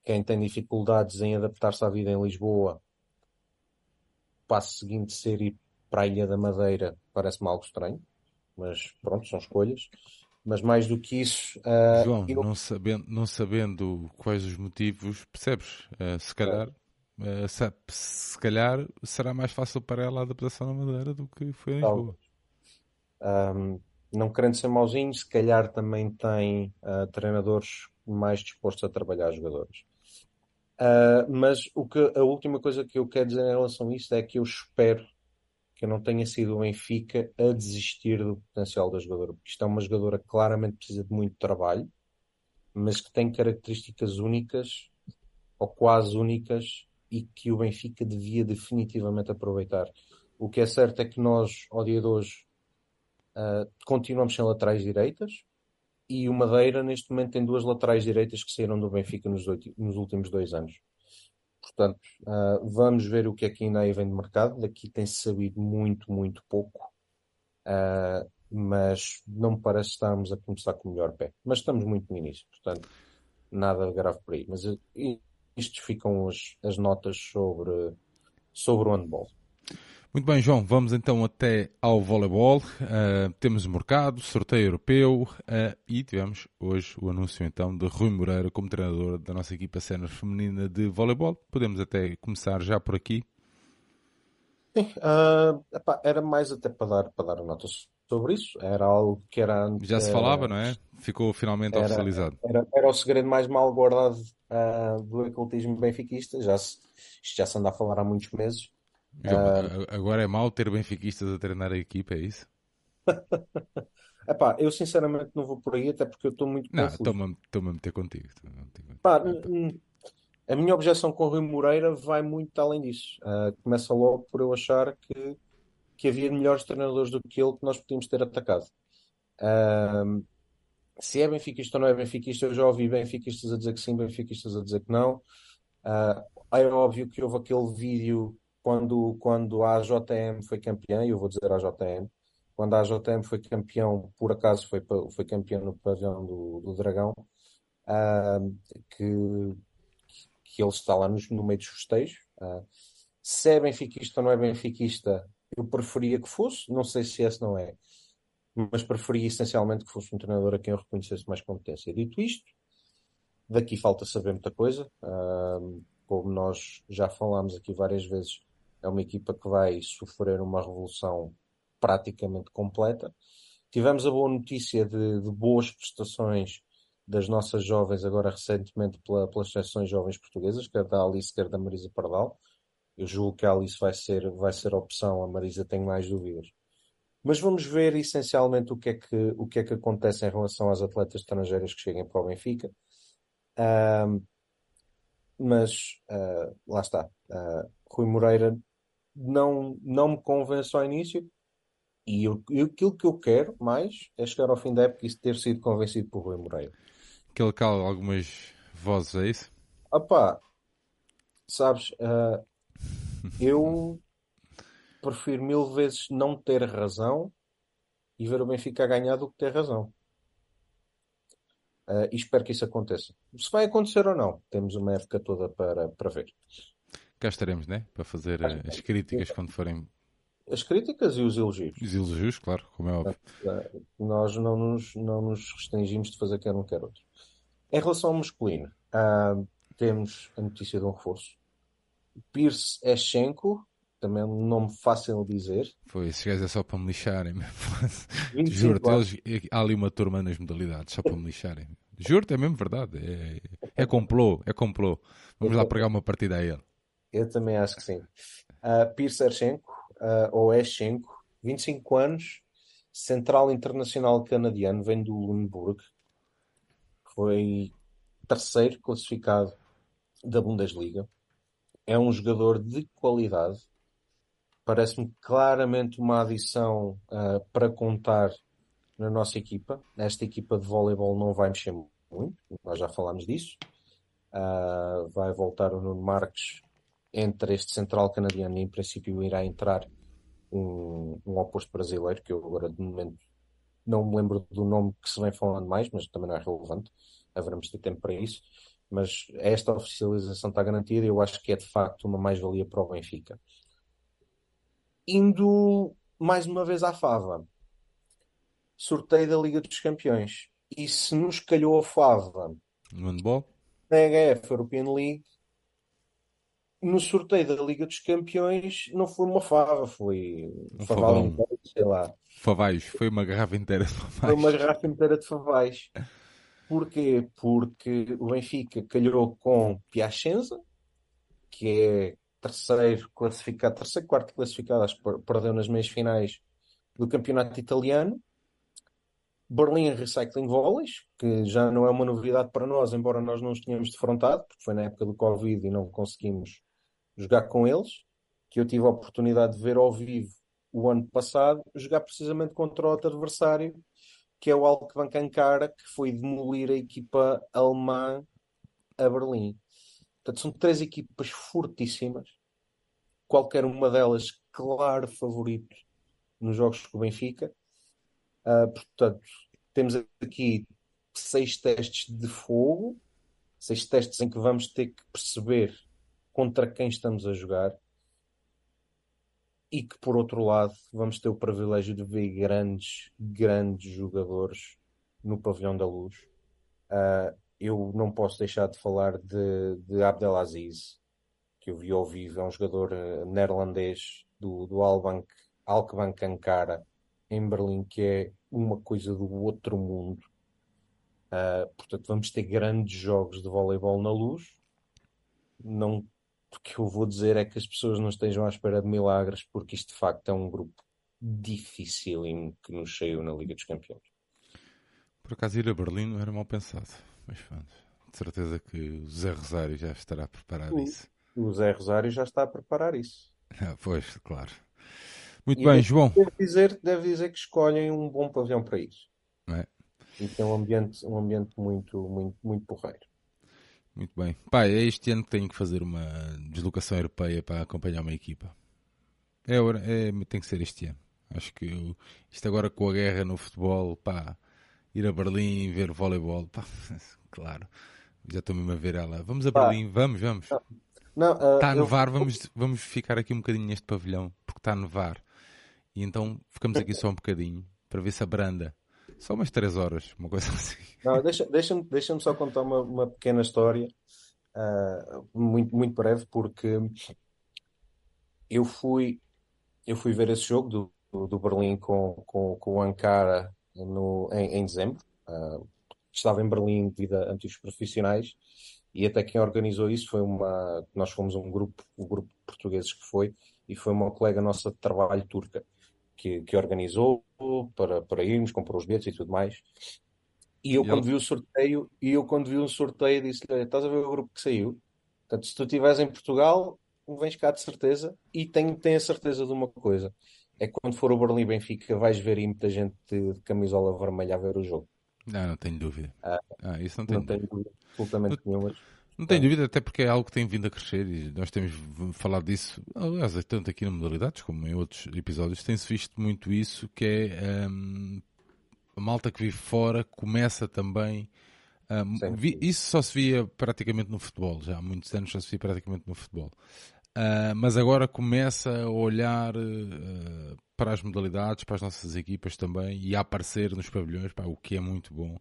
quem tem dificuldades em adaptar-se à vida em Lisboa, o passo seguinte ser ir para a Ilha da Madeira parece-me algo estranho, mas pronto, são escolhas. Mas mais do que isso. Uh, João, eu... não, sabendo, não sabendo quais os motivos, percebes? Uh, se calhar. Uh, se, se, calhar será mais fácil para ela a adaptação na Madeira do que foi em Lisboa. Um, não querendo ser mauzinho, se calhar também tem treinadores mais dispostos a trabalhar jogadores. Mas o que, a última coisa que eu quero dizer em relação a isto é que eu espero que não tenha sido o Benfica a desistir do potencial da jogadora, porque isto é uma jogadora que claramente precisa de muito trabalho, mas que tem características únicas, ou quase únicas, e que o Benfica devia definitivamente aproveitar. O que é certo é que nós, ao dia de hoje, uh, continuamos sem laterais direitas, e o Madeira, neste momento, tem duas laterais direitas que saíram do Benfica nos, nos últimos dois anos. Portanto, uh, vamos ver o que é que ainda aí vem de mercado. Daqui tem-se sabido muito, muito pouco. Uh, mas não me parece estarmos a começar com o melhor pé. Mas estamos muito no início, portanto, nada grave por aí. Mas uh, isto ficam as, as notas sobre, sobre o handball. Muito bem, João, vamos então até ao voleibol. Uh, temos o mercado, sorteio europeu uh, e tivemos hoje o anúncio então de Rui Moreira como treinador da nossa equipa sénior feminina de voleibol. Podemos até começar já por aqui. Sim, uh, epá, era mais até para dar, para dar notas sobre isso. Era algo que era. Já se falava, não é? Ficou finalmente era, oficializado. Era, era, o segredo mais mal guardado do ocultismo benfiquista. Já se, isto já se anda a falar há muitos meses. Uh... Agora é mau ter benfiquistas a treinar a equipa, é isso? Epá, eu sinceramente não vou por aí, até porque eu estou muito não, confuso. Estou-me a meter contigo. Epá, a minha objeção com o Rui Moreira vai muito além disso. Uh, começa logo por eu achar que, que havia melhores treinadores do que ele que nós podíamos ter atacado. Uh, se é benfiquista ou não é benfiquista, eu já ouvi benfiquistas a dizer que sim, benfiquistas a dizer que não. Uh, é óbvio que houve aquele vídeo quando, quando a AJM foi campeã, e eu vou dizer a AJM, quando a AJM foi campeão, por acaso foi, foi campeão no pavilhão do, do Dragão, uh, que, que ele está lá no, no meio dos festejos. Uh, se é benfiquista ou não é benfiquista, eu preferia que fosse, não sei se esse não é, mas preferia essencialmente que fosse um treinador a quem eu reconhecesse mais competência. Dito isto, daqui falta saber muita coisa. Uh, como nós já falámos aqui várias vezes, é uma equipa que vai sofrer uma revolução praticamente completa. Tivemos a boa notícia de, de boas prestações das nossas jovens, agora recentemente pela, pelas seleções jovens portuguesas, quer da Alice, quer da Marisa Pardal. Eu julgo que a Alice vai ser, vai ser opção, a Marisa tem mais dúvidas. Mas vamos ver essencialmente o que, é que, o que é que acontece em relação às atletas estrangeiras que cheguem para o Benfica. Mas uh, lá está. Uh, Rui Moreira não, não me convence ao início. E eu, eu, aquilo que eu quero mais é chegar ao fim da época e ter sido convencido por Rui Moreira. Que ele cala algumas vozes, é isso? Opá, sabes, uh, eu prefiro mil vezes não ter razão e ver o Benfica ganhar do que ter razão. Uh, e espero que isso aconteça. Se vai acontecer ou não, temos uma época toda para, para ver. Cá estaremos, né? Para fazer uh, as críticas quando forem. As críticas e os elogios. Os elogios, claro, como é óbvio. Nós não nos, não nos restringimos de fazer quer um quer outro. Em relação ao masculino, uh, temos a notícia de um reforço. Pierce Eschenko, também é um nome fácil de dizer. Foi, esses gajos é só para me lixarem. Juro-te, há ali uma turma nas modalidades, só para me lixarem. Juro-te, é mesmo verdade. É, é complô, é complô. Vamos lá pregar uma partida a ele. Eu também acho que sim. Uh, Pierce Eschenko, uh, ou Eschenko, 25 anos, central internacional canadiano, vem do Lundburg. Foi terceiro classificado da Bundesliga. É um jogador de qualidade. Parece-me claramente uma adição uh, para contar na nossa equipa. Esta equipa de voleibol não vai mexer muito, nós já falámos disso. Uh, vai voltar o Nuno Marques entre este central canadiano e em princípio irá entrar um, um oposto brasileiro, que eu agora de momento não me lembro do nome que se vem falando mais, mas também não é relevante. Haveremos de ter tempo para isso. Mas esta oficialização está garantida e eu acho que é de facto uma mais-valia para o Benfica. Indo mais uma vez à Fava, sorteio da Liga dos Campeões. E se nos calhou a Fava no handball, na HF European League, no sorteio da Liga dos Campeões não foi uma fava, foi um faval inteiro, sei lá. Favais, foi uma garrafa inteira de favais. Foi uma garrafa inteira de favais. Porquê? Porque o Benfica calhou com Piacenza, que é terceiro classificado, terceiro, quarto classificado, acho que perdeu nas meias finais do campeonato italiano. Berlim Recycling Volleys, que já não é uma novidade para nós, embora nós não os tenhamos defrontado, porque foi na época do Covid e não conseguimos jogar com eles, que eu tive a oportunidade de ver ao vivo o ano passado, jogar precisamente contra outro adversário, que é o Alckbank Ankara, que foi demolir a equipa alemã a Berlim. Portanto, são três equipas fortíssimas, qualquer uma delas, claro, favorito nos jogos com o Benfica. Uh, portanto, temos aqui seis testes de fogo, seis testes em que vamos ter que perceber contra quem estamos a jogar e que por outro lado vamos ter o privilégio de ver grandes, grandes jogadores no pavilhão da luz. Uh, eu não posso deixar de falar de, de Abdelaziz, que eu vi ao vivo, é um jogador uh, neerlandês do, do Albank, Alkbank Ankara, em Berlim, que é uma coisa do outro mundo. Uh, portanto, vamos ter grandes jogos de voleibol na luz. Não, o que eu vou dizer é que as pessoas não estejam à espera de milagres, porque isto de facto é um grupo dificílimo que nos saiu na Liga dos Campeões. Por acaso ir a Berlim não era mal pensado, mas pronto, de certeza que o Zé Rosário já estará a preparar isso. O Zé Rosário já está a preparar isso. Ah, pois, claro. Muito e bem, João. Deve dizer, deve dizer que escolhem um bom pavilhão para isso. É. E tem um ambiente, um ambiente muito, muito, muito porreiro. Muito bem. Pai, é este ano que tenho que fazer uma deslocação europeia para acompanhar uma equipa. É, é, tem que ser este ano. Acho que eu, isto agora com a guerra no futebol, pá, ir a Berlim ver voleibol, pá, claro. Já estou mesmo a ver ela. Vamos a Berlim, vamos, vamos. Uh, está a nevar, eu... vamos, vamos ficar aqui um bocadinho neste pavilhão, porque está a nevar. E então ficamos aqui só um bocadinho para ver se abranda. Só umas 3 horas, uma coisa assim. Não, deixa, deixa-me, deixa-me só contar uma, uma pequena história, uh, muito, muito breve, porque eu fui, eu fui ver esse jogo do, do Berlim com, com, com o Ankara no, em, em dezembro. Uh, estava em Berlim devido a antigos profissionais e até quem organizou isso foi uma. Nós fomos um grupo, um grupo de portugueses que foi, e foi uma colega nossa de trabalho turca que, que organizou para, para irmos, comprou os bilhetes e tudo mais. E eu, e quando eu... vi o sorteio, e eu quando vi o sorteio disse-lhe, estás a ver o grupo que saiu? Portanto, se tu estiveres em Portugal, vens cá de certeza e tenho, tenho a certeza de uma coisa. É que quando for o Berlim Benfica vais ver aí muita gente de, camisola vermelha a ver o jogo. Não, não tenho dúvida. Ah, ah isso não tenho não dúvida. tenho absolutamente nenhuma. Não tenho dúvida, até porque é algo que tem vindo a crescer e nós temos falado disso, aliás, tanto aqui na modalidades como em outros episódios, tem-se visto muito isso, que é um, a malta que vive fora começa também. Um, vi, isso só se via praticamente no futebol, já há muitos anos só se via praticamente no futebol. Uh, mas agora começa a olhar uh, para as modalidades, para as nossas equipas também e a aparecer nos pavilhões, pá, o que é muito bom.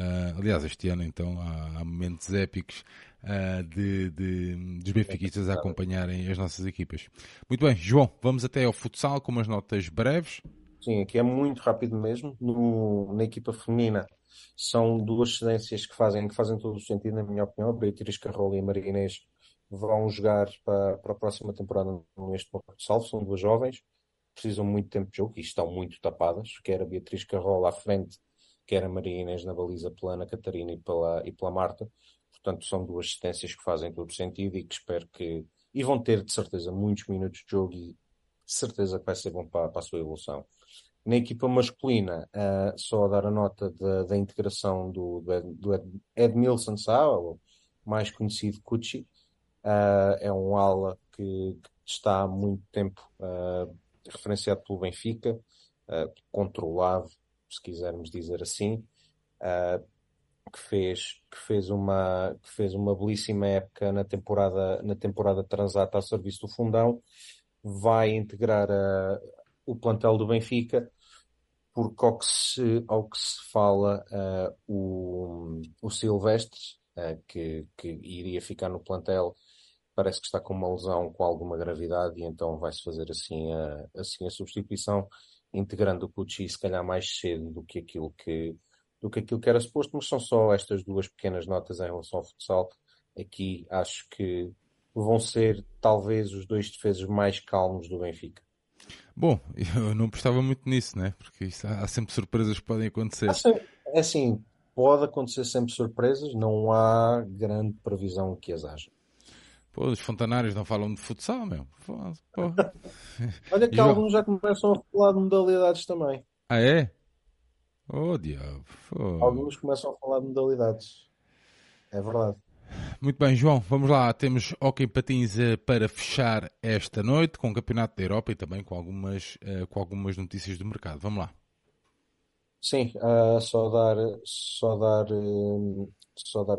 Uh, aliás, este ano então há, há momentos épicos de, de, dos benfiquistas a acompanharem as nossas equipas. Muito bem, João, vamos até ao futsal com umas notas breves. Sim, aqui é muito rápido mesmo. No, na equipa feminina são duas cedências que fazem, que fazem todo o sentido, na minha opinião. Beatriz Carrola e Maria Inês vão jogar para, para a próxima temporada neste Porto de Salvo. São duas jovens, precisam muito tempo de jogo e estão muito tapadas. Quer a Beatriz Carrola à frente, quer a Maria Inês na baliza pela Ana Catarina e pela, e pela Marta. Portanto, são duas assistências que fazem todo sentido e que espero que. E vão ter, de certeza, muitos minutos de jogo e certeza que vai ser bom para, para a sua evolução. Na equipa masculina, uh, só a dar a nota da, da integração do, do Edmilson Sá, mais conhecido Cucci, Uh, é um ala que, que, está há muito tempo uh, referenciado pelo Benfica, controlado, se quisermos dizer assim, que fez, que, fez uma, que fez uma belíssima época na temporada, na temporada transata a serviço do Fundão, vai integrar o plantel do Benfica, porque ao que se, ao que se fala, o, o Silvestre, que, que iria ficar no plantel, parece que está com uma lesão com alguma gravidade e então vai-se fazer assim a, assim a substituição, integrando o Pucci se calhar mais cedo do que aquilo que, do que aquilo que era suposto, mas são só estas duas pequenas notas em relação ao futsal. Aqui acho que vão ser talvez os dois defesas mais calmos do Benfica. Bom, eu não prestava muito nisso, né? Porque isso, há sempre surpresas que podem acontecer. É assim, pode acontecer sempre surpresas, não há grande previsão que as haja. Pô, os fontanários não falam de futsal, meu. Olha que alguns já começam a falar de modalidades também. Ah, é? Oh, diabo. Oh. Alguns começam a falar de modalidades. É verdade. Muito bem, João, vamos lá. Temos Hockey Patins eh, para fechar esta noite com o Campeonato da Europa e também com algumas, uh, com algumas notícias do mercado. Vamos lá. Sim, uh, só dar, só dar, uh, só dar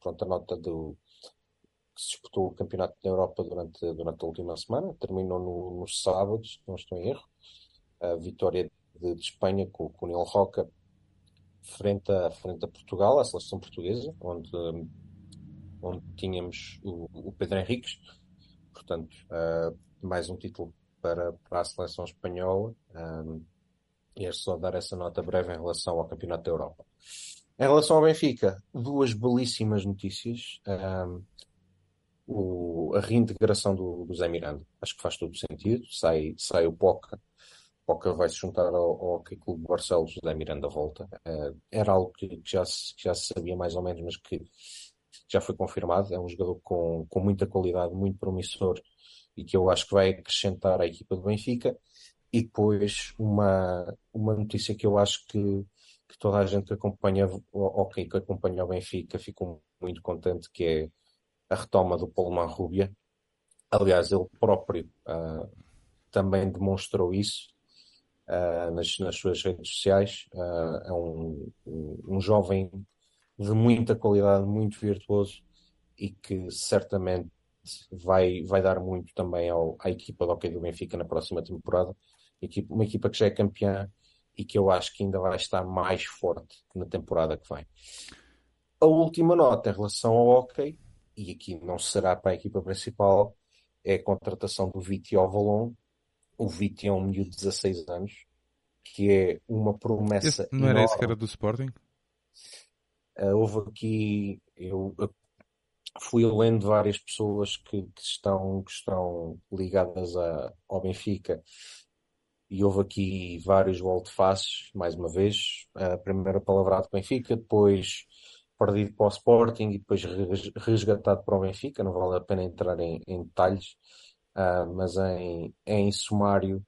pronto, a nota do, que se disputou o Campeonato da Europa durante, durante a última semana, terminou no, nos sábados, não estou em erro, a vitória de, de Espanha com, com o Nil Roca frente a, frente a Portugal, a seleção portuguesa, onde, onde tínhamos o, o Pedro Henriques, portanto, uh, mais um título para, para a seleção espanhola, um, e é só dar essa nota breve em relação ao Campeonato da Europa. Em relação ao Benfica, duas belíssimas notícias. Um, o, a reintegração do, do Zé Miranda. Acho que faz todo sentido. Sai, sai o Poca. Poca vai se juntar ao, ao Clube Barcelos, o Zé Miranda volta. Uh, era algo que, já, que já se sabia mais ou menos, mas que já foi confirmado. É um jogador com, com muita qualidade, muito promissor e que eu acho que vai acrescentar à equipa do Benfica. E depois uma, uma notícia que eu acho que, que toda a gente que acompanha, ok, que acompanha o Benfica ficou muito contente, que é a retoma do Paulo Marrubia. Aliás, ele próprio uh, também demonstrou isso uh, nas, nas, suas redes sociais. Uh, é um, um, jovem de muita qualidade, muito virtuoso e que certamente vai, vai dar muito também ao, à equipa do Hockey do Benfica na próxima temporada. Uma equipa que já é campeã e que eu acho que ainda vai estar mais forte na temporada que vem. A última nota em relação ao hockey e aqui não será para a equipa principal, é a contratação do Viti Ovalon. O Viti é um miúdo de 16 anos, que é uma promessa. Esse não enorme. era esse que era do Sporting? Uh, houve aqui. Eu, eu, fui lendo várias pessoas que, que estão, que estão ligadas a, ao Benfica e houve aqui vários volte-faces, mais uma vez. A primeira palavra do Benfica, depois perdido para o Sporting e depois resgatado para o Benfica, não vale a pena entrar em, em detalhes, uh, mas em, em sumário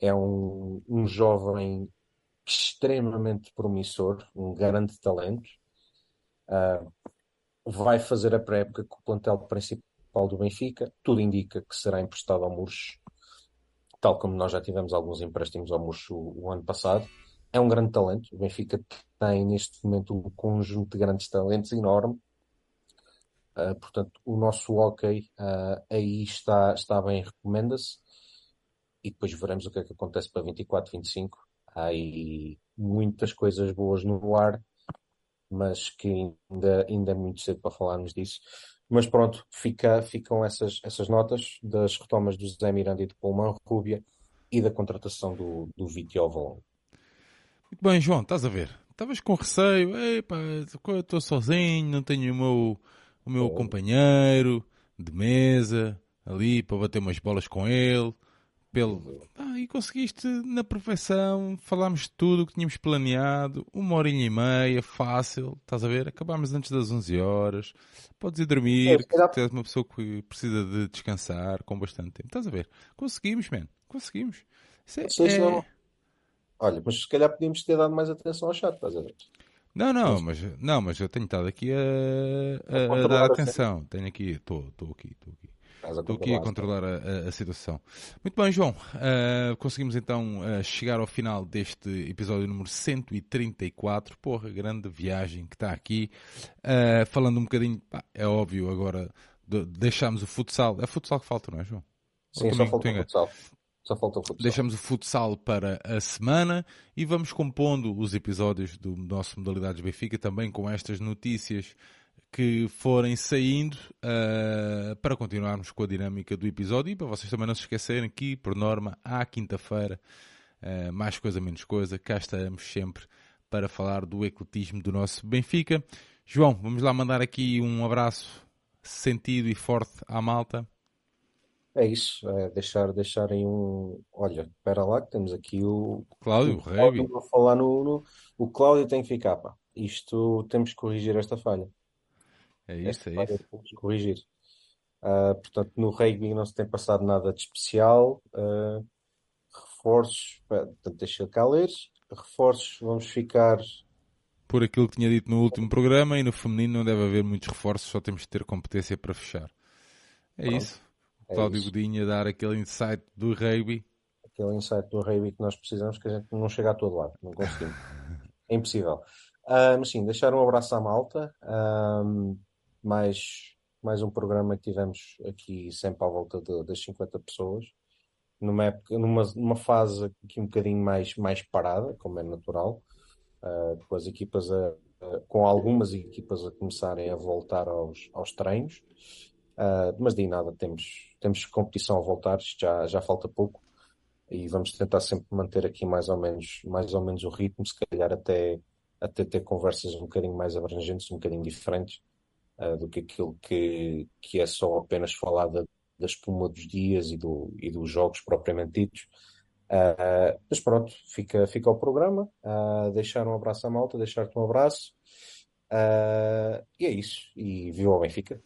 é um, um jovem extremamente promissor, um grande talento. Uh, vai fazer a pré-época com o plantel principal do Benfica. Tudo indica que será emprestado ao Murcho, tal como nós já tivemos alguns empréstimos ao Murcho o, o ano passado é um grande talento. O Benfica tem neste momento um conjunto de grandes talentos enorme. Uh, portanto, o nosso hockey uh, aí está, está bem, recomenda-se. E depois veremos o que é que acontece para 24, 25. Há aí muitas coisas boas no ar, mas que ainda, ainda é muito cedo para falarmos disso. Mas pronto, fica, ficam essas, essas notas das retomas do Zé Miranda e do Pulmão Rúbia e da contratação do, do. Muito bem, João, estás a ver? Estavas com receio, estou sozinho, não tenho o meu, o meu companheiro de mesa ali para bater umas bolas com ele. Pelo... Ah, e conseguiste na perfeição, falámos de tudo o que tínhamos planeado, uma horinha e meia, fácil, estás a ver? Acabámos antes das 11 horas, podes ir dormir, é, és uma pessoa que precisa de descansar com bastante tempo, estás a ver? Conseguimos, man, conseguimos. Isso é, é... Olha, mas se calhar podíamos ter dado mais atenção ao chat, estás a ver? Não, não, mas, não, mas eu tenho estado aqui a, a, a dar atenção. Tenho aqui, estou aqui, estou aqui. Estou aqui a controlar a, a, situação. Muito bem, João. Uh, conseguimos então uh, chegar ao final deste episódio número 134. Porra, grande viagem que está aqui. Uh, falando um bocadinho, pá, é óbvio agora, de, deixámos o futsal. É futsal que falta, não é, João? Sim, só falta o futsal. Só falta o futsal. Deixamos o futsal para a semana e vamos compondo os episódios do nosso Modalidades Benfica também com estas notícias que forem saindo uh, para continuarmos com a dinâmica do episódio e para vocês também não se esquecerem que, por norma, à quinta-feira, uh, mais coisa menos coisa, cá estamos sempre para falar do ecletismo do nosso Benfica. João, vamos lá mandar aqui um abraço sentido e forte à malta. É isso, é deixar, deixarem um. Olha, espera lá que temos aqui o. Cláudio, o Cláudio vou falar no, no, O Cláudio tem que ficar, pá. Isto temos que corrigir esta falha. É isso, esta é falha isso. Temos que corrigir. Uh, portanto, no rugby não se tem passado nada de especial. Uh, reforços, portanto, deixa cá ler. Reforços, vamos ficar. Por aquilo que tinha dito no último programa, e no feminino não deve haver muitos reforços, só temos de ter competência para fechar. É Pronto. isso. É Cláudio Godinho a dar aquele insight do rugby. Aquele insight do rugby que nós precisamos, que a gente não chega a todo lado, não conseguimos. é impossível. Uh, mas sim, deixar um abraço à malta. Uh, mais, mais um programa que tivemos aqui sempre à volta de, das 50 pessoas. Numa, época, numa, numa fase aqui um bocadinho mais, mais parada, como é natural. Uh, com as equipas a, com algumas equipas a começarem a voltar aos, aos treinos. Uh, mas de nada, temos, temos competição a voltar, já, já falta pouco e vamos tentar sempre manter aqui mais ou menos, mais ou menos o ritmo, se calhar até, até ter conversas um bocadinho mais abrangentes, um bocadinho diferentes uh, do que aquilo que, que é só apenas falar da, da espuma dos dias e, do, e dos jogos propriamente ditos. Uh, mas pronto, fica, fica o programa. Uh, deixar um abraço à malta, deixar-te um abraço. Uh, e é isso. E viu ao Benfica.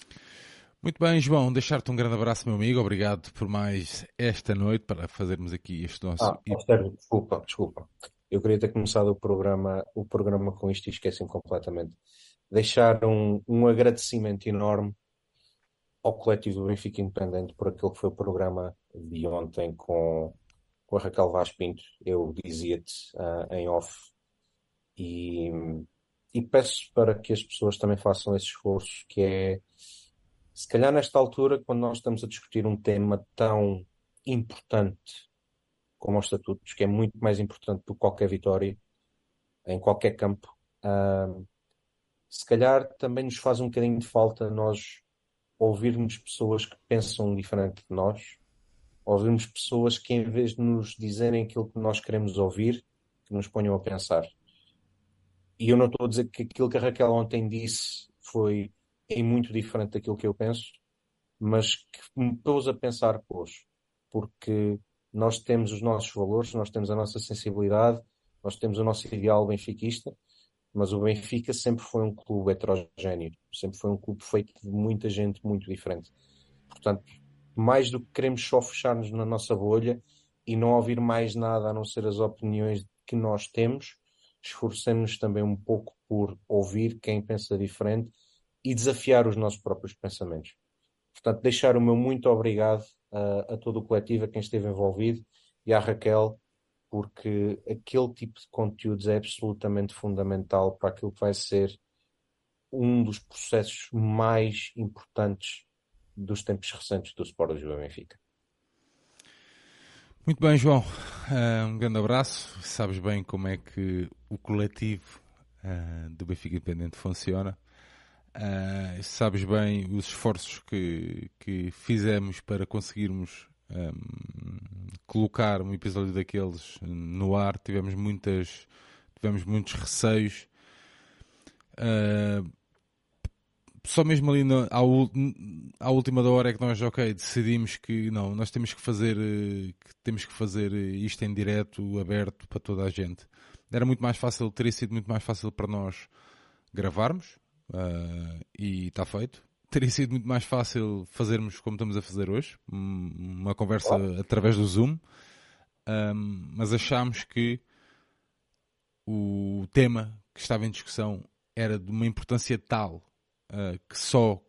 Muito bem, João, deixar-te um grande abraço, meu amigo. Obrigado por mais esta noite para fazermos aqui este nosso. Ah, sério, desculpa, desculpa. Eu queria ter começado o programa, o programa com isto e esqueci-me completamente. Deixar um, um agradecimento enorme ao coletivo do Benfica Independente por aquele que foi o programa de ontem com, com a Raquel Vaz Pinto. Eu dizia-te uh, em off e, e peço para que as pessoas também façam esse esforço que é se calhar nesta altura, quando nós estamos a discutir um tema tão importante como os estatutos, que é muito mais importante do que qualquer vitória em qualquer campo, uh, se calhar também nos faz um bocadinho de falta nós ouvirmos pessoas que pensam diferente de nós, ouvirmos pessoas que em vez de nos dizerem aquilo que nós queremos ouvir, que nos ponham a pensar. E eu não estou a dizer que aquilo que a Raquel ontem disse foi é muito diferente daquilo que eu penso, mas que me pôs a pensar, pois, porque nós temos os nossos valores, nós temos a nossa sensibilidade, nós temos o nosso ideal benfiquista, mas o Benfica sempre foi um clube heterogéneo, sempre foi um clube feito de muita gente muito diferente. Portanto, mais do que queremos só fechar-nos na nossa bolha e não ouvir mais nada a não ser as opiniões que nós temos, esforcemos-nos também um pouco por ouvir quem pensa diferente e desafiar os nossos próprios pensamentos. Portanto, deixar o meu muito obrigado a, a todo o coletivo, a quem esteve envolvido e à Raquel, porque aquele tipo de conteúdos é absolutamente fundamental para aquilo que vai ser um dos processos mais importantes dos tempos recentes do Sport Lisboa Benfica. Muito bem, João. Uh, um grande abraço. Sabes bem como é que o coletivo uh, do Benfica Independente funciona. Uh, sabes bem os esforços que, que fizemos para conseguirmos um, colocar um episódio daqueles no ar. Tivemos muitas, tivemos muitos receios. Uh, só mesmo ali na, à, à, última da hora é que nós, ok, decidimos que não, nós temos que fazer, que temos que fazer isto em direto, aberto para toda a gente. Era muito mais fácil, teria sido muito mais fácil para nós gravarmos uh, e está feito. Teria sido muito mais fácil fazermos como estamos a fazer hoje, uma conversa através do Zoom, um, mas achámos que o tema que estava em discussão era de uma importância tal uh, que só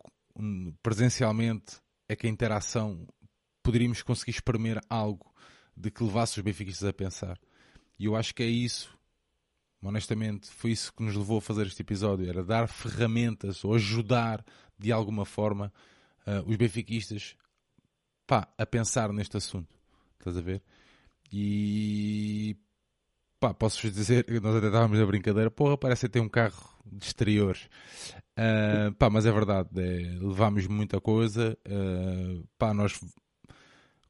presencialmente é que a interação poderíamos conseguir espremer algo de que levasse os benfiquistas a pensar. E eu acho que é isso honestamente, foi isso que nos levou a fazer este episódio, era dar ferramentas ou ajudar de alguma forma uh, os benfiquistas pá, a pensar neste assunto. Estás a ver? E pá, posso-vos dizer, nós até estávamos na brincadeira, porra, parece ter um carro de exteriores. Uh, pá, mas é verdade, é, levámos muita coisa. Uh, pá, nós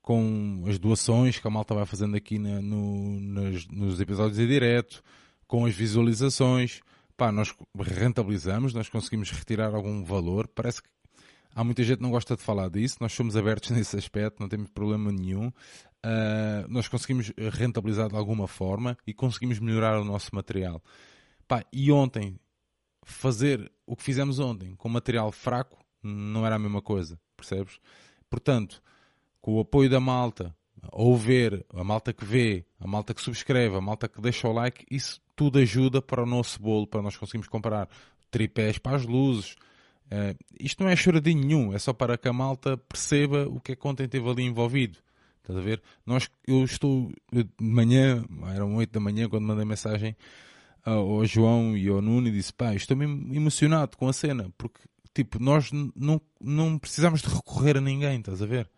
com as doações que a malta vai fazendo aqui na, no, nos, nos episódios em direto, com as visualizações, pá, nós rentabilizamos, nós conseguimos retirar algum valor. Parece que há muita gente que não gosta de falar disso, nós somos abertos nesse aspecto, não temos problema nenhum. Uh, nós conseguimos rentabilizar de alguma forma e conseguimos melhorar o nosso material. Pá, e ontem, fazer o que fizemos ontem com material fraco não era a mesma coisa, percebes? Portanto, com o apoio da malta, ou ver, a malta que vê, a malta que subscreve, a malta que deixa o like, isso tudo ajuda para o nosso bolo, para nós conseguirmos comprar tripés para as luzes. Uh, isto não é choradinho nenhum, é só para que a malta perceba o que é que ontem teve ali envolvido. Estás a ver? Nós, eu estou de manhã, eram 8 da manhã quando mandei mensagem ao João e ao Nuno e disse: pá, estou mesmo emocionado com a cena, porque tipo, nós não, não precisamos de recorrer a ninguém, estás a ver?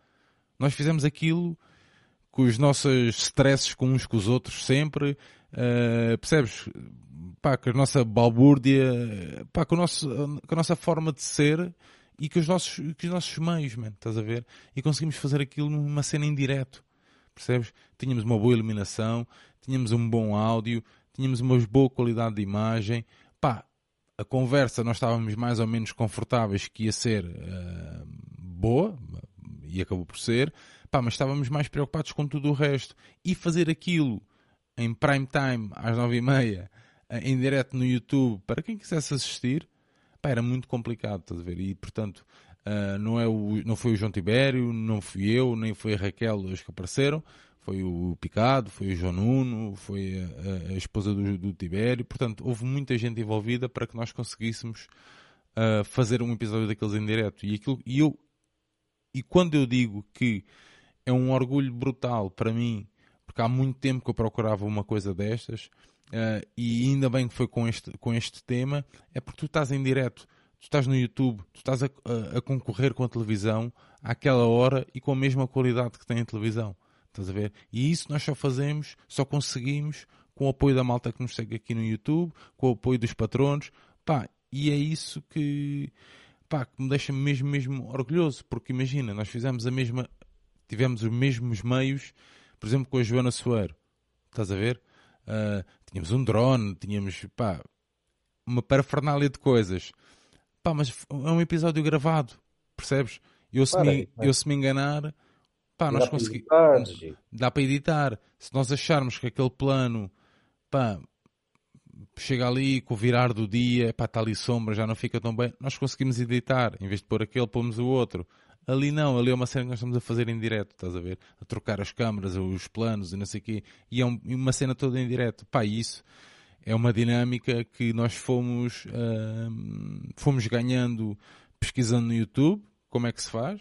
Nós fizemos aquilo com os nossos stresses com uns com os outros sempre, uh, percebes? Pá, com a nossa balbúrdia, pá, com, o nosso, com a nossa forma de ser e com os nossos, com os nossos meios, man, estás a ver? E conseguimos fazer aquilo numa cena em direto, percebes? Tínhamos uma boa iluminação, tínhamos um bom áudio, tínhamos uma boa qualidade de imagem, pá, a conversa nós estávamos mais ou menos confortáveis que ia ser uh, boa, e acabou por ser, Pá, mas estávamos mais preocupados com tudo o resto. E fazer aquilo em prime time, às nove e meia, eh, em direto no YouTube, para quem quisesse assistir, pá, era muito complicado, estás a ver? E, portanto, uh, não, é o, não foi o João Tibério, não fui eu, nem foi a Raquel os que apareceram, foi o Picado, foi o João Nuno, foi a, a esposa do, do, Tibério. Portanto, houve muita gente envolvida para que nós conseguíssemos uh, fazer um episódio daqueles em direto. E, aquilo, e, eu, e quando eu digo que é um orgulho brutal para mim, porque há muito tempo que eu procurava uma coisa destas uh, e ainda bem que foi com este, com este tema, é porque tu estás em direto, tu estás no YouTube, tu estás a, a, concorrer com a televisão àquela hora e com a mesma qualidade que tem a televisão. Estás a ver? E isso nós só fazemos, só conseguimos com o apoio da malta que nos segue aqui no YouTube, com o apoio dos patronos, pá, e é isso que, pá, que me deixa mesmo, mesmo orgulhoso, porque imagina, nós fizemos a mesma, tivemos os mesmos meios, por exemplo, com a Joana Soeiro. Estás a ver? Uh, tínhamos um drone, tínhamos pá, uma parafernália de coisas. Pá, mas é um episódio gravado, percebes? Eu se, me, eu, se me enganar, pá, nós conseguimos. Dá para editar. Se nós acharmos que aquele plano, pá, chega ali com o virar do dia, pá, está ali sombra, já não fica tão bem, nós conseguimos editar. Em vez de pôr aquele, pomos o outro. Ali não, ali é uma cena que nós estamos a fazer em direto, estás a ver? A trocar as câmaras, os planos e não sei o quê. E é um, uma cena toda em direto. Pá, isso é uma dinâmica que nós fomos, uh, fomos ganhando pesquisando no YouTube, como é que se faz,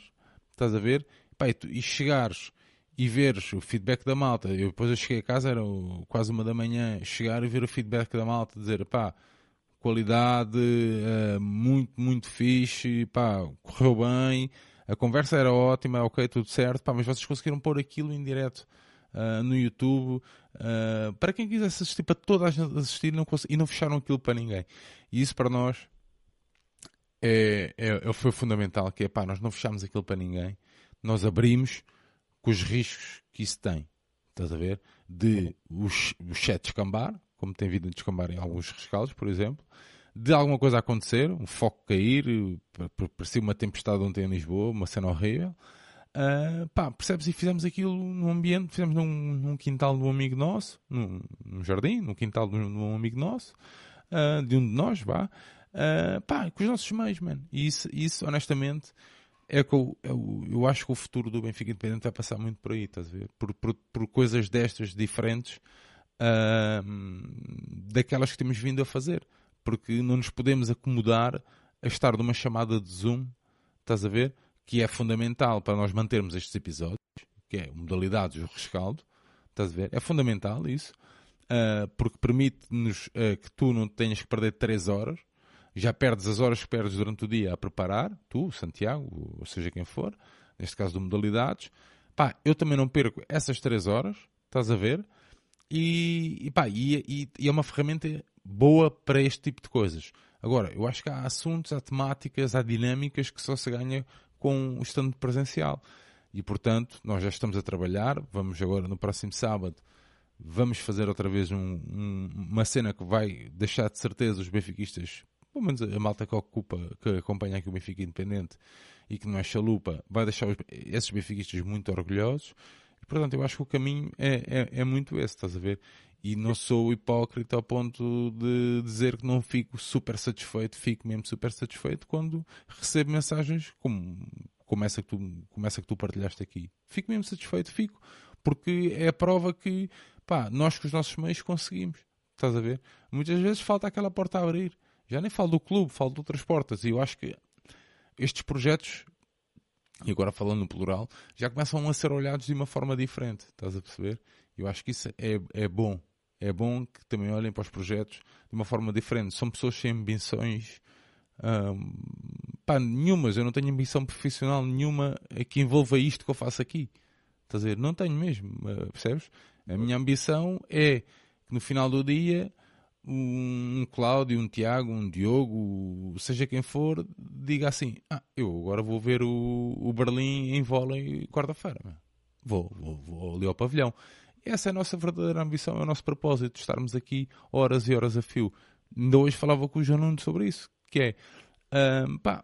estás a ver? Pá, e, tu, e chegares e veres o feedback da malta. Eu depois eu cheguei a casa, era o, quase uma da manhã, chegar e ver o feedback da malta, dizer, pá, qualidade, uh, muito, muito fixe, pá, correu bem, a conversa era ótima, ok, tudo certo, pá, mas vocês conseguiram pôr aquilo em direto uh, no YouTube, uh, para quem quisesse assistir, para toda a gente assistir não e não fecharam aquilo para ninguém. E isso para nós é, é, é, foi fundamental, que é, pá, nós não fechamos aquilo para ninguém, nós abrimos com os riscos que isso tem, estás a ver? De os, o chat descambar, como tem vindo a descambar em alguns rescaldos, por exemplo, de alguma coisa acontecer, um foco cair, parecia uma tempestade ontem em Lisboa, uma cena horrível. Uh, pá, percebes? E fizemos aquilo num ambiente, fizemos num, num quintal de um amigo nosso, num, num jardim, num quintal de um, de um amigo nosso, uh, de um de nós, vá, uh, pá, com os nossos meios, mano. E isso, isso, honestamente, é que eu, eu, eu, acho que o futuro do Benfica Independente vai passar muito por aí, estás a ver? Por, por, por coisas destas diferentes daquelas que temos vindo a fazer porque não nos podemos acomodar a estar numa chamada de Zoom, estás a ver? Que é fundamental para nós mantermos estes episódios, que é modalidades do rescaldo, estás a ver? É fundamental isso, uh, porque permite-nos uh, que tu não tenhas que perder 3 horas, já perdes as horas que perdes durante o dia a preparar, tu, Santiago, ou seja quem for, neste caso de modalidades, pá, eu também não perco essas 3 horas, estás a ver? E, e, pá, e, e, e é uma ferramenta boa para este tipo de coisas. Agora, eu acho que há assuntos, há temáticas, há dinâmicas que só se ganha com o estando presencial. E, portanto, nós já estamos a trabalhar. Vamos agora, no próximo sábado, vamos fazer outra vez um, um, uma cena que vai deixar de certeza os benfiquistas, pelo menos a malta que ocupa, que acompanha aqui o Benfica Independente e que não é chalupa, vai deixar os, esses benfiquistas muito orgulhosos. E, portanto, eu acho que o caminho é, é, é muito esse, estás a ver? E não sou hipócrita ao ponto de dizer que não fico super satisfeito, fico mesmo super satisfeito quando recebo mensagens como, como, essa, que tu, como essa que tu partilhaste aqui. Fico mesmo satisfeito, fico. Porque é a prova que, pá, nós com os nossos meios conseguimos. Estás a ver? Muitas vezes falta aquela porta a abrir. Já nem falo do clube, falo de outras portas. E eu acho que estes projetos, e agora falando no plural, já começam a ser olhados de uma forma diferente. Estás a perceber? Eu acho que isso é, é bom é bom que também olhem para os projetos de uma forma diferente. São pessoas sem ambições um, pá, nenhumas. Eu não tenho ambição profissional nenhuma que envolva isto que eu faço aqui. Estás a dizer? Não tenho mesmo, uh, percebes? A minha ambição é que no final do dia um Cláudio, um Tiago, um Diogo, seja quem for, diga assim: Ah, eu agora vou ver o, o Berlim em vôlei quarta-feira. Vou, vou, vou ali ao pavilhão. Essa é a nossa verdadeira ambição, é o nosso propósito, estarmos aqui horas e horas a fio. Ainda hoje falava com o João sobre isso, que é, um, pá,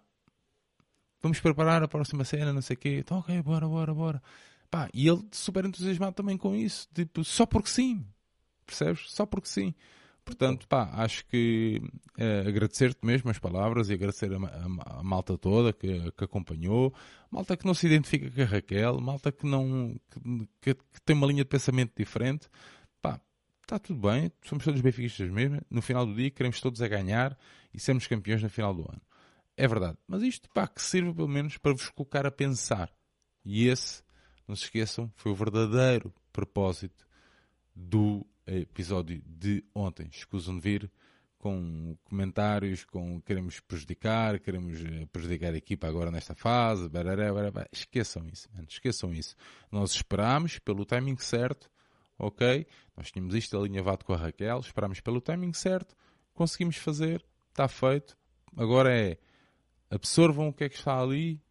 vamos preparar a próxima cena, não sei o quê. Então, ok, bora, bora, bora. Pá, e ele super entusiasmado também com isso, tipo, só porque sim, percebes? Só porque sim. Portanto, pá, acho que é, agradecer-te mesmo as palavras e agradecer a, a, a malta toda que, que, acompanhou, malta que não se identifica com a Raquel, malta que não que, que tem uma linha de pensamento diferente. Pá, está tudo bem, somos todos benfiquistas mesmo. No final do dia queremos todos a ganhar e sermos campeões no final do ano. É verdade. Mas isto, pá, que sirva pelo menos para vos colocar a pensar. E esse, não se esqueçam, foi o verdadeiro propósito do episódio de ontem. Escusam de vir com comentários, com queremos prejudicar, queremos eh, prejudicar a equipa agora nesta fase, barará, barará. esqueçam isso, esqueçam isso. Nós esperámos pelo timing certo, ok? Nós tínhamos isto alinhavado com a Raquel, esperámos pelo timing certo, conseguimos fazer, está feito. Agora é absorvam o que é que está ali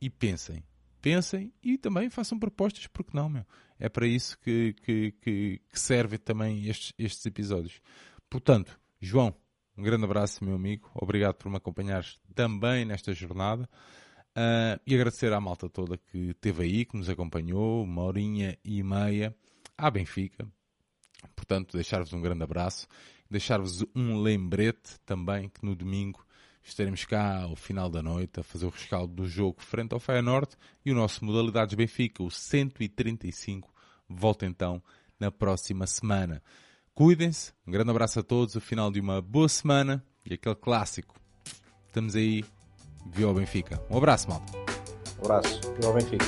e pensem. Pensem e também façam propostas, porque não, meu? É para isso que, que, que, que servem também estes, estes episódios. Portanto, João, um grande abraço, meu amigo. Obrigado por me acompanhares também nesta jornada. Uh, e agradecer à malta toda que esteve aí, que nos acompanhou, uma horinha e meia, à Benfica. Portanto, deixar-vos um grande abraço. Deixar-vos um lembrete também que no domingo estaremos cá ao final da noite a fazer o rescaldo do jogo frente ao Feyenoord e o nosso Modalidades Benfica, o 135, volta então na próxima semana. Cuidem-se, um grande abraço a todos, o final de uma boa semana e aquele clássico. Estamos aí, viu ao Benfica. Um abraço, malta. Um abraço, viu ao Benfica.